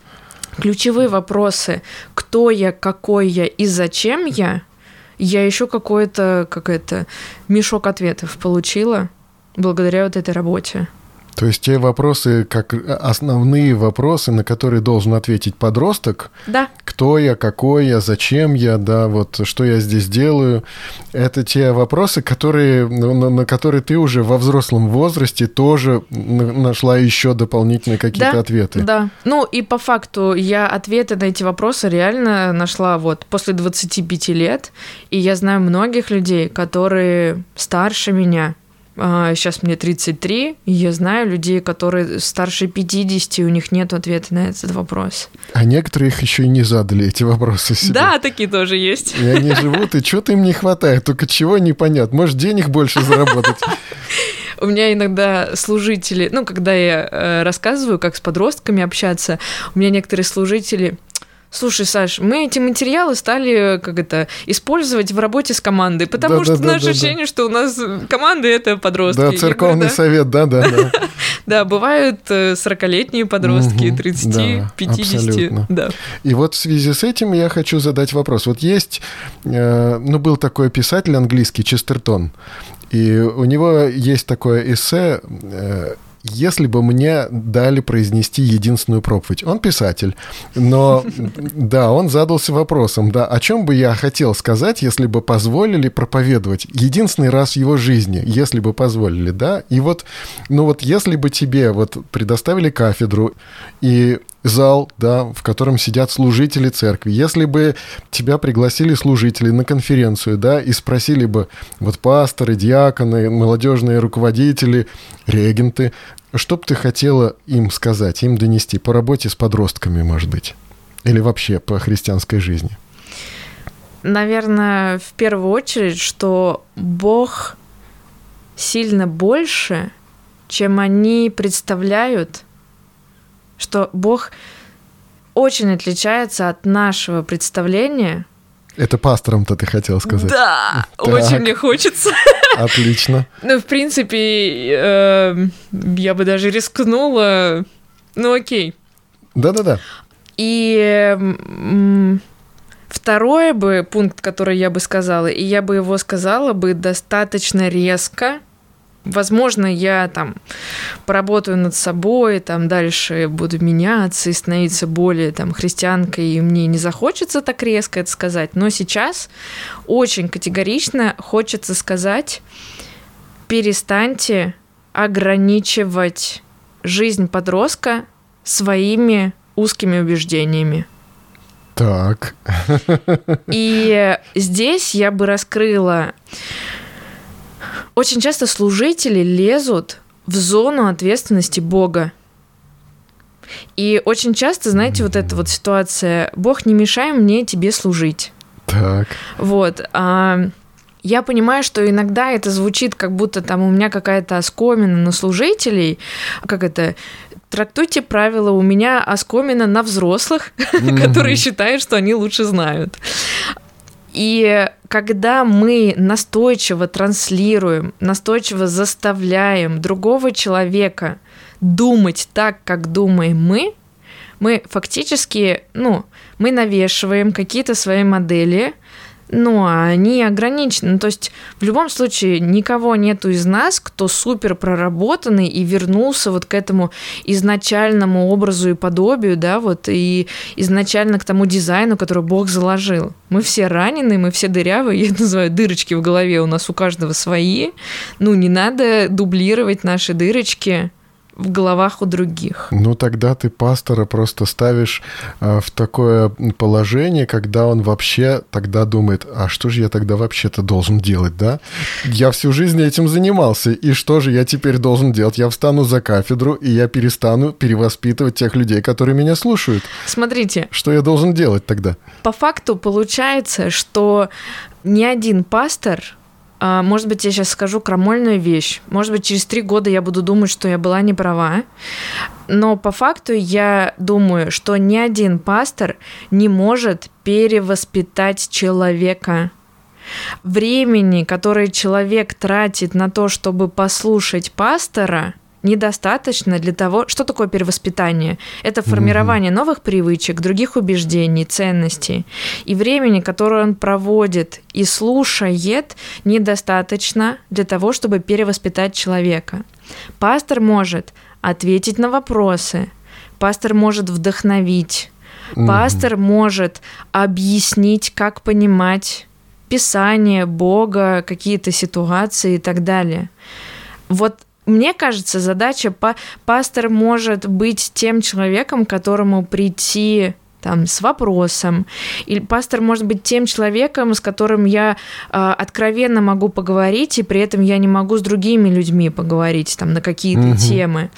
B: ключевые вопросы, кто я, какой я и зачем я, я еще какой-то, как это, мешок ответов получила благодаря вот этой работе.
A: То есть те вопросы, как основные вопросы, на которые должен ответить подросток,
B: Да,
A: кто я, какой я, зачем я, да, вот что я здесь делаю, это те вопросы, которые, на, на которые ты уже во взрослом возрасте тоже на- нашла еще дополнительные какие-то
B: Да,
A: ответы.
B: да. Ну и по факту я ответы на эти вопросы реально нашла вот после 25 лет, и я знаю многих людей, которые старше меня. А, Сейчас мне 33, и я знаю людей, которые старше 50, и у них нет ответа на этот вопрос.
A: А некоторые их еще и не задали, эти вопросы себе.
B: Да, такие тоже есть.
A: И они живут, и что-то им не хватает, только чего непонятно. Может, денег больше заработать?
B: У меня иногда служители, ну, когда я э, рассказываю, как с подростками общаться, у меня некоторые служители Слушай, Саш, мы эти материалы стали, как это, использовать в работе с командой, потому что
A: Да-да-да-да-да.
B: наше ощущение, что у нас команда это подростки.
A: Да, церковный
B: говорю, да.
A: совет, да, да, да.
B: Да, бывают э, 40-летние подростки,
A: Мгм,
B: 30,
A: да,
B: 50.
A: абсолютно.
B: Да.
A: И вот в связи с этим я хочу задать вопрос. Вот есть, э, ну, был такой писатель английский, Честертон, и у него есть такое эссе э, если бы мне дали произнести единственную проповедь. Он писатель, но да, он задался вопросом, да, о чем бы я хотел сказать, если бы позволили проповедовать единственный раз в его жизни, если бы позволили, да, и вот, ну вот, если бы тебе вот предоставили кафедру и зал, да, в котором сидят служители церкви. Если бы тебя пригласили служители на конференцию, да, и спросили бы, вот пасторы, диаконы, молодежные руководители, регенты, что бы ты хотела им сказать, им донести по работе с подростками, может быть? Или вообще по христианской жизни?
B: Наверное, в первую очередь, что Бог сильно больше, чем они представляют, что Бог очень отличается от нашего представления.
A: Это пастором-то ты хотел сказать.
B: Да,
A: Так.
B: очень мне хочется.
A: Отлично.
B: Ну, в принципе, э, я бы даже рискнула. Ну, окей.
A: Да-да-да.
B: И м, второй бы пункт, который я бы сказала, и я бы его сказала бы достаточно резко. Возможно, я там поработаю над собой, там дальше буду меняться и становиться более там христианкой, и мне не захочется так резко это сказать. Но сейчас очень категорично хочется сказать, перестаньте ограничивать жизнь подростка своими узкими убеждениями.
A: Так.
B: И здесь я бы раскрыла... Очень часто служители лезут в зону ответственности Бога. И очень часто, знаете, вот эта вот ситуация, Бог, не мешай мне тебе служить.
A: Так.
B: Вот. А я понимаю, что иногда это звучит, как будто там у меня какая-то оскомина на служителей. Как это? Трактуйте правила у меня оскомина на взрослых, которые считают, что они лучше знают. И когда мы настойчиво транслируем, настойчиво заставляем другого человека думать так, как думаем мы, мы фактически, ну, мы навешиваем какие-то свои модели, а они ограничены. Ну, то есть в любом случае никого нету из нас, кто супер проработанный и вернулся вот к этому изначальному образу и подобию, да, вот, и изначально к тому дизайну, который Бог заложил. Мы все ранены, мы все дырявые, я называю дырочки в голове, у нас у каждого свои. Ну, не надо дублировать наши дырочки в головах у других.
A: Ну тогда ты пастора просто ставишь э, в такое положение, когда он вообще тогда думает, а что же я тогда вообще-то должен делать, да? Я всю жизнь этим занимался, и что же я теперь должен делать? Я встану за кафедру, и я перестану перевоспитывать тех людей, которые меня слушают.
B: Смотрите.
A: Что я должен делать тогда?
B: По факту получается, что ни один пастор может быть, я сейчас скажу крамольную вещь. Может быть, через три года я буду думать, что я была не права. Но по факту я думаю, что ни один пастор не может перевоспитать человека. Времени, которое человек тратит на то, чтобы послушать пастора – недостаточно для того, что такое перевоспитание? Это формирование угу. новых привычек, других убеждений, ценностей. И времени, которое он проводит и слушает, недостаточно для того, чтобы перевоспитать человека. Пастор может ответить на вопросы, пастор может вдохновить, угу. пастор может объяснить, как понимать Писание, Бога, какие-то ситуации и так далее. Вот мне кажется, задача па пастор может быть тем человеком, которому прийти там, с вопросом. Или пастор может быть тем человеком, с которым я э, откровенно могу поговорить, и при этом я не могу с другими людьми поговорить там, на какие-то угу. темы.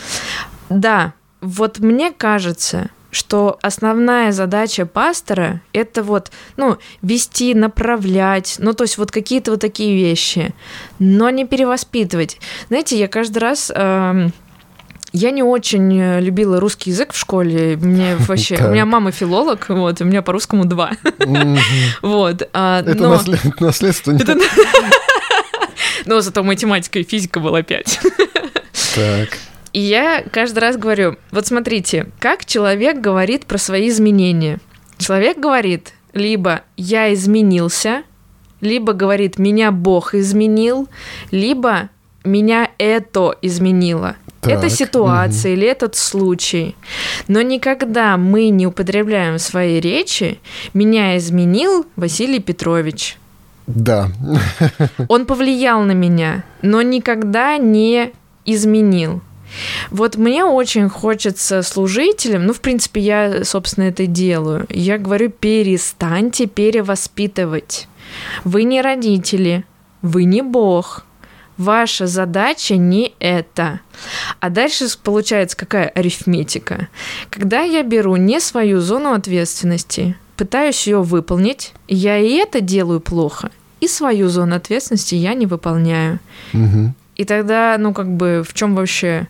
B: Да, вот мне кажется, что основная задача пастора — это вот, ну, вести, направлять, ну, то есть вот какие-то вот такие вещи, но не перевоспитывать. Знаете, я каждый раз... Э, я не очень любила русский язык в школе. Мне вообще, у меня мама филолог, вот, у меня по русскому два, вот.
A: А, это наследство.
B: Но зато математика и физика была пять.
A: Так.
B: И я каждый раз говорю, вот смотрите, как человек говорит про свои изменения. Человек говорит, либо я изменился, либо говорит, меня Бог изменил, либо меня это изменило. Так, это ситуация угу. или этот случай. Но никогда мы не употребляем в своей речи «меня изменил Василий Петрович».
A: Да.
B: Он повлиял на меня, но никогда не изменил. Вот мне очень хочется служителям, ну, в принципе, я, собственно, это делаю. Я говорю, перестаньте перевоспитывать. Вы не родители, вы не Бог. Ваша задача не это. А дальше получается какая арифметика. Когда я беру не свою зону ответственности, пытаюсь ее выполнить, я и это делаю плохо, и свою зону ответственности я не выполняю. Угу. И тогда, ну, как бы, в чем вообще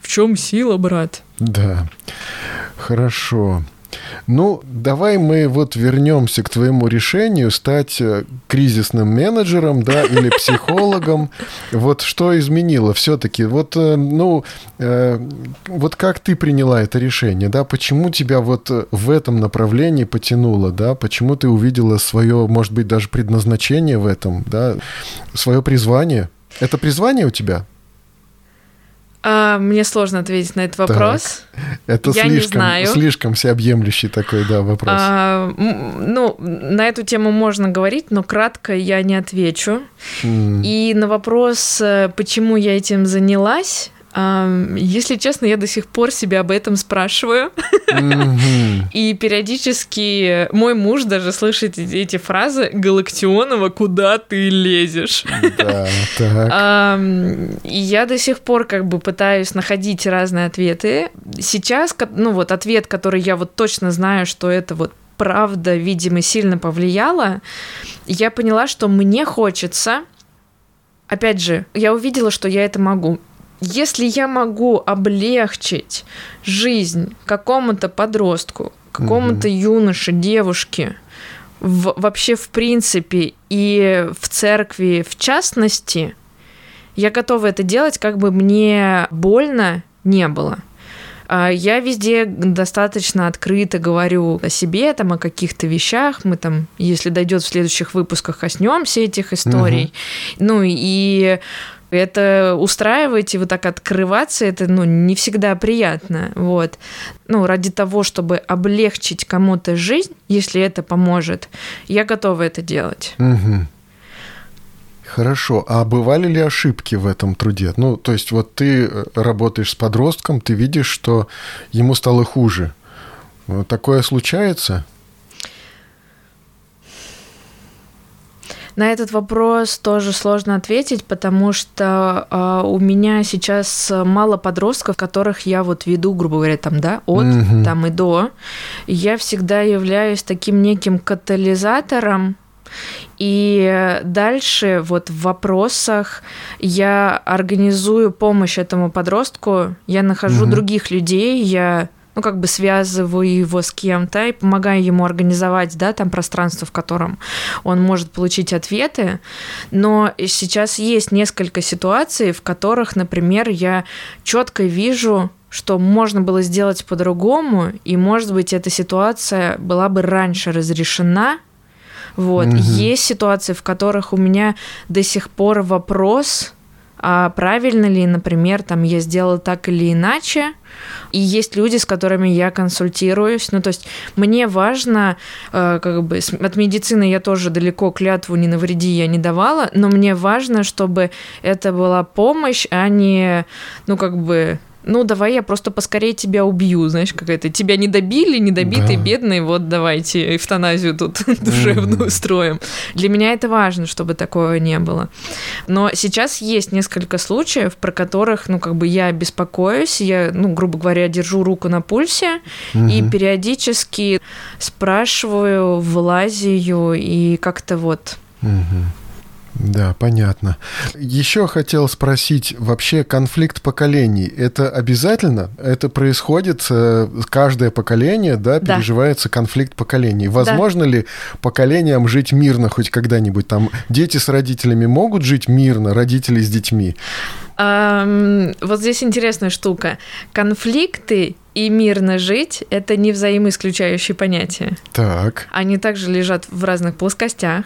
B: в чем сила, брат?
A: Да. Хорошо. Ну, давай мы вот вернемся к твоему решению стать э, кризисным менеджером, да, или психологом. Вот что изменило все-таки? Вот, э, ну, э, вот как ты приняла это решение, да? Почему тебя вот в этом направлении потянуло, да? Почему ты увидела свое, может быть, даже предназначение в этом, да? Свое призвание? Это призвание у тебя?
B: А, мне сложно ответить на этот вопрос.
A: Так. Это Я слишком, не знаю. слишком всеобъемлющий такой, да, вопрос.
B: А, ну, на эту тему можно говорить, но кратко я не отвечу. Mm. И на вопрос, э, почему я этим занялась, Если честно, я до сих пор себя об этом спрашиваю. И периодически мой муж даже слышит эти фразы «Галактионова, куда ты лезешь?»
A: Да, так.
B: И я до сих пор как бы пытаюсь находить разные ответы. Сейчас, ну вот ответ, который я вот точно знаю, что это вот правда, видимо, сильно повлияла, я поняла, что мне хочется опять же, я увидела, что я это могу. Если я могу облегчить жизнь какому-то подростку, какому-то угу. юноше, девушке, в, вообще в принципе и в церкви в частности, я готова это делать, как бы мне больно не было. А я везде достаточно открыто говорю о себе, там, о каких-то вещах. Мы там, если дойдет в следующих выпусках, коснемся этих историй. Угу. Ну и это устраивать и вот так открываться, это, ну, не всегда приятно, вот. Ну, ради того, чтобы облегчить кому-то жизнь, если это поможет, я готова это делать.
A: Угу. Хорошо. А бывали ли ошибки в этом труде? Ну, то есть вот ты э, работаешь с подростком, ты видишь, что ему стало хуже. Такое случается?
B: На этот вопрос тоже сложно ответить, потому что э, у меня сейчас мало подростков, которых я вот веду, грубо говоря, там, да, от, угу. там и до. Я всегда являюсь таким неким катализатором, и дальше вот в вопросах я организую помощь этому подростку, я нахожу угу. других людей, я ну, как бы связываю его с кем-то и помогаю ему организовать, да, там пространство, в котором он может получить ответы. Но сейчас есть несколько ситуаций, в которых, например, я четко вижу, что можно было сделать по-другому, и, может быть, эта ситуация была бы раньше разрешена. Вот. Угу. Есть ситуации, в которых у меня до сих пор вопрос, а правильно ли, например, там я сделала так или иначе, и есть люди, с которыми я консультируюсь. Ну, то есть мне важно, э, как бы, от медицины я тоже далеко клятву не навреди я не давала, но мне важно, чтобы это была помощь, а не, ну, как бы, ну, давай я просто поскорее тебя убью, знаешь, какая-то. Тебя не добили, не добитый, да. бедный, вот давайте эвтаназию тут душевную mm-hmm. строим. Для меня это важно, чтобы такого не было. Но сейчас есть несколько случаев, про которых, ну, как бы я беспокоюсь, я, ну, грубо говоря, держу руку на пульсе mm-hmm. и периодически спрашиваю, влазию и как-то вот...
A: Mm-hmm. Да, понятно. Еще хотел спросить, вообще конфликт поколений, это обязательно? Это происходит э, каждое поколение, да, да. переживается конфликт поколений. Возможно да. ли поколениям жить мирно хоть когда-нибудь? Там дети с родителями могут жить мирно, родители с детьми?
B: Um, вот здесь интересная штука. Конфликты и мирно жить – это не взаимоисключающие понятия.
A: Так.
B: Они также лежат в разных плоскостях.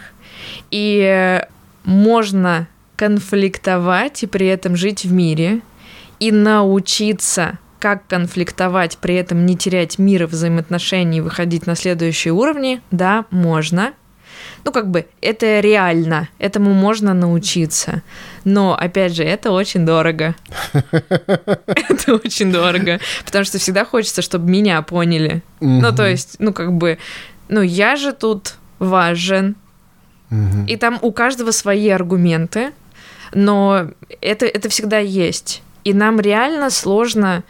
B: И можно конфликтовать и при этом жить в мире, и научиться как конфликтовать, при этом не терять мир и взаимоотношений, выходить на следующие уровни, да, можно. Ну, как бы, это реально, этому можно научиться. Но, опять же, это очень дорого. Это очень дорого. Потому что всегда хочется, чтобы меня поняли. Ну, то есть, ну, как бы, ну, я же тут важен, Угу. И там у каждого свои аргументы, но это, это всегда есть. И нам реально сложно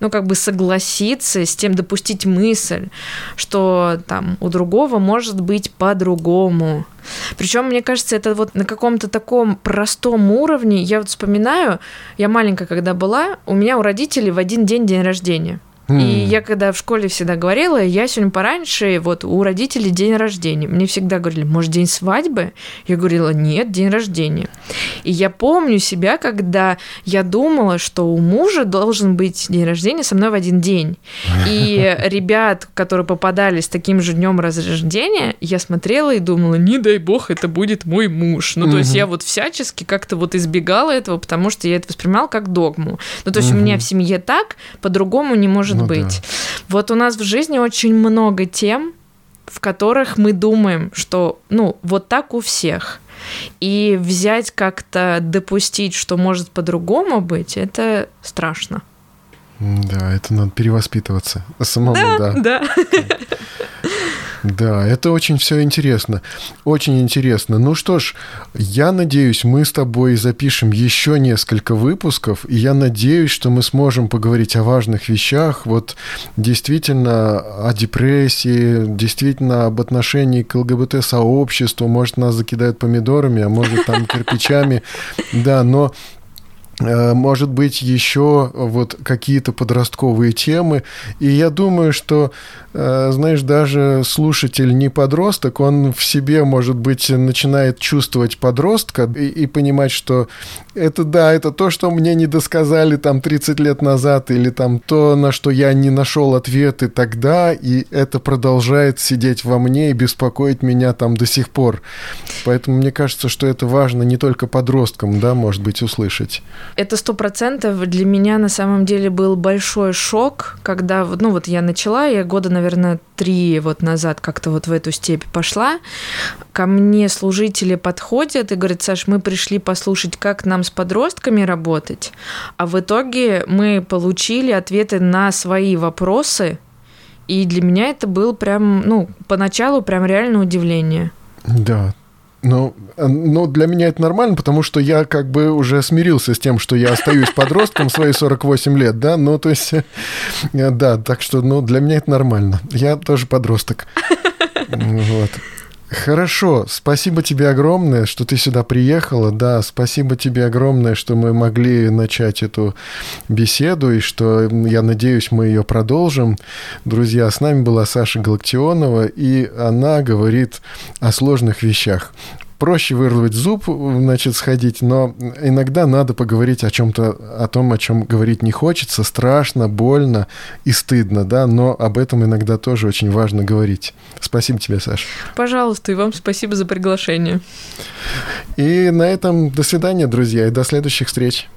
B: ну, как бы согласиться с тем, допустить мысль, что там у другого может быть по-другому. Причем, мне кажется, это вот на каком-то таком простом уровне. Я вот вспоминаю, я маленькая когда была, у меня у родителей в один день день рождения. И я когда в школе всегда говорила, я сегодня пораньше, вот у родителей день рождения. Мне всегда говорили, может, день свадьбы? Я говорила, нет, день рождения. И я помню себя, когда я думала, что у мужа должен быть день рождения со мной в один день. И ребят, которые попадали с таким же днем рождения, я смотрела и думала, не дай бог, это будет мой муж. Ну, то есть я вот всячески как-то вот избегала этого, потому что я это воспринимала как догму. Ну, то есть у меня в семье так, по-другому не может ну, быть. Да. Вот у нас в жизни очень много тем, в которых мы думаем, что, ну, вот так у всех. И взять как-то допустить, что может по-другому быть, это страшно.
A: Да, это надо перевоспитываться. Самому,
B: да. Да. да.
A: Да, это очень все интересно. Очень интересно. Ну что ж, я надеюсь, мы с тобой запишем еще несколько выпусков, и я надеюсь, что мы сможем поговорить о важных вещах, вот действительно о депрессии, действительно об отношении к ЛГБТ-сообществу. Может, нас закидают помидорами, а может, там кирпичами. Да, но может быть, еще вот какие-то подростковые темы. И я думаю, что, э, знаешь, даже слушатель не подросток, он в себе, может быть, начинает чувствовать подростка и, и понимать, что это да, это то, что мне не досказали там 30 лет назад, или там то, на что я не нашел ответы тогда, и это продолжает сидеть во мне и беспокоить меня там до сих пор. Поэтому мне кажется, что это важно не только подросткам, да, может быть, услышать.
B: Это сто процентов для меня на самом деле был большой шок, когда, ну вот я начала, я года, наверное, три вот назад как-то вот в эту степь пошла. Ко мне служители подходят и говорят, Саш, мы пришли послушать, как нам с подростками работать, а в итоге мы получили ответы на свои вопросы, и для меня это был прям, ну, поначалу прям реально удивление.
A: Да, ну, ну, для меня это нормально, потому что я как бы уже смирился с тем, что я остаюсь подростком в свои 48 лет, да, ну, то есть, да, так что, ну, для меня это нормально. Я тоже подросток. Вот. Хорошо, спасибо тебе огромное, что ты сюда приехала. Да, спасибо тебе огромное, что мы могли начать эту беседу и что, я надеюсь, мы ее продолжим. Друзья, с нами была Саша Галактионова, и она говорит о сложных вещах проще вырвать зуб, значит, сходить, но иногда надо поговорить о чем-то, о том, о чем говорить не хочется, страшно, больно и стыдно, да, но об этом иногда тоже очень важно говорить. Спасибо тебе, Саша.
B: Пожалуйста, и вам спасибо за приглашение.
A: И на этом до свидания, друзья, и до следующих встреч.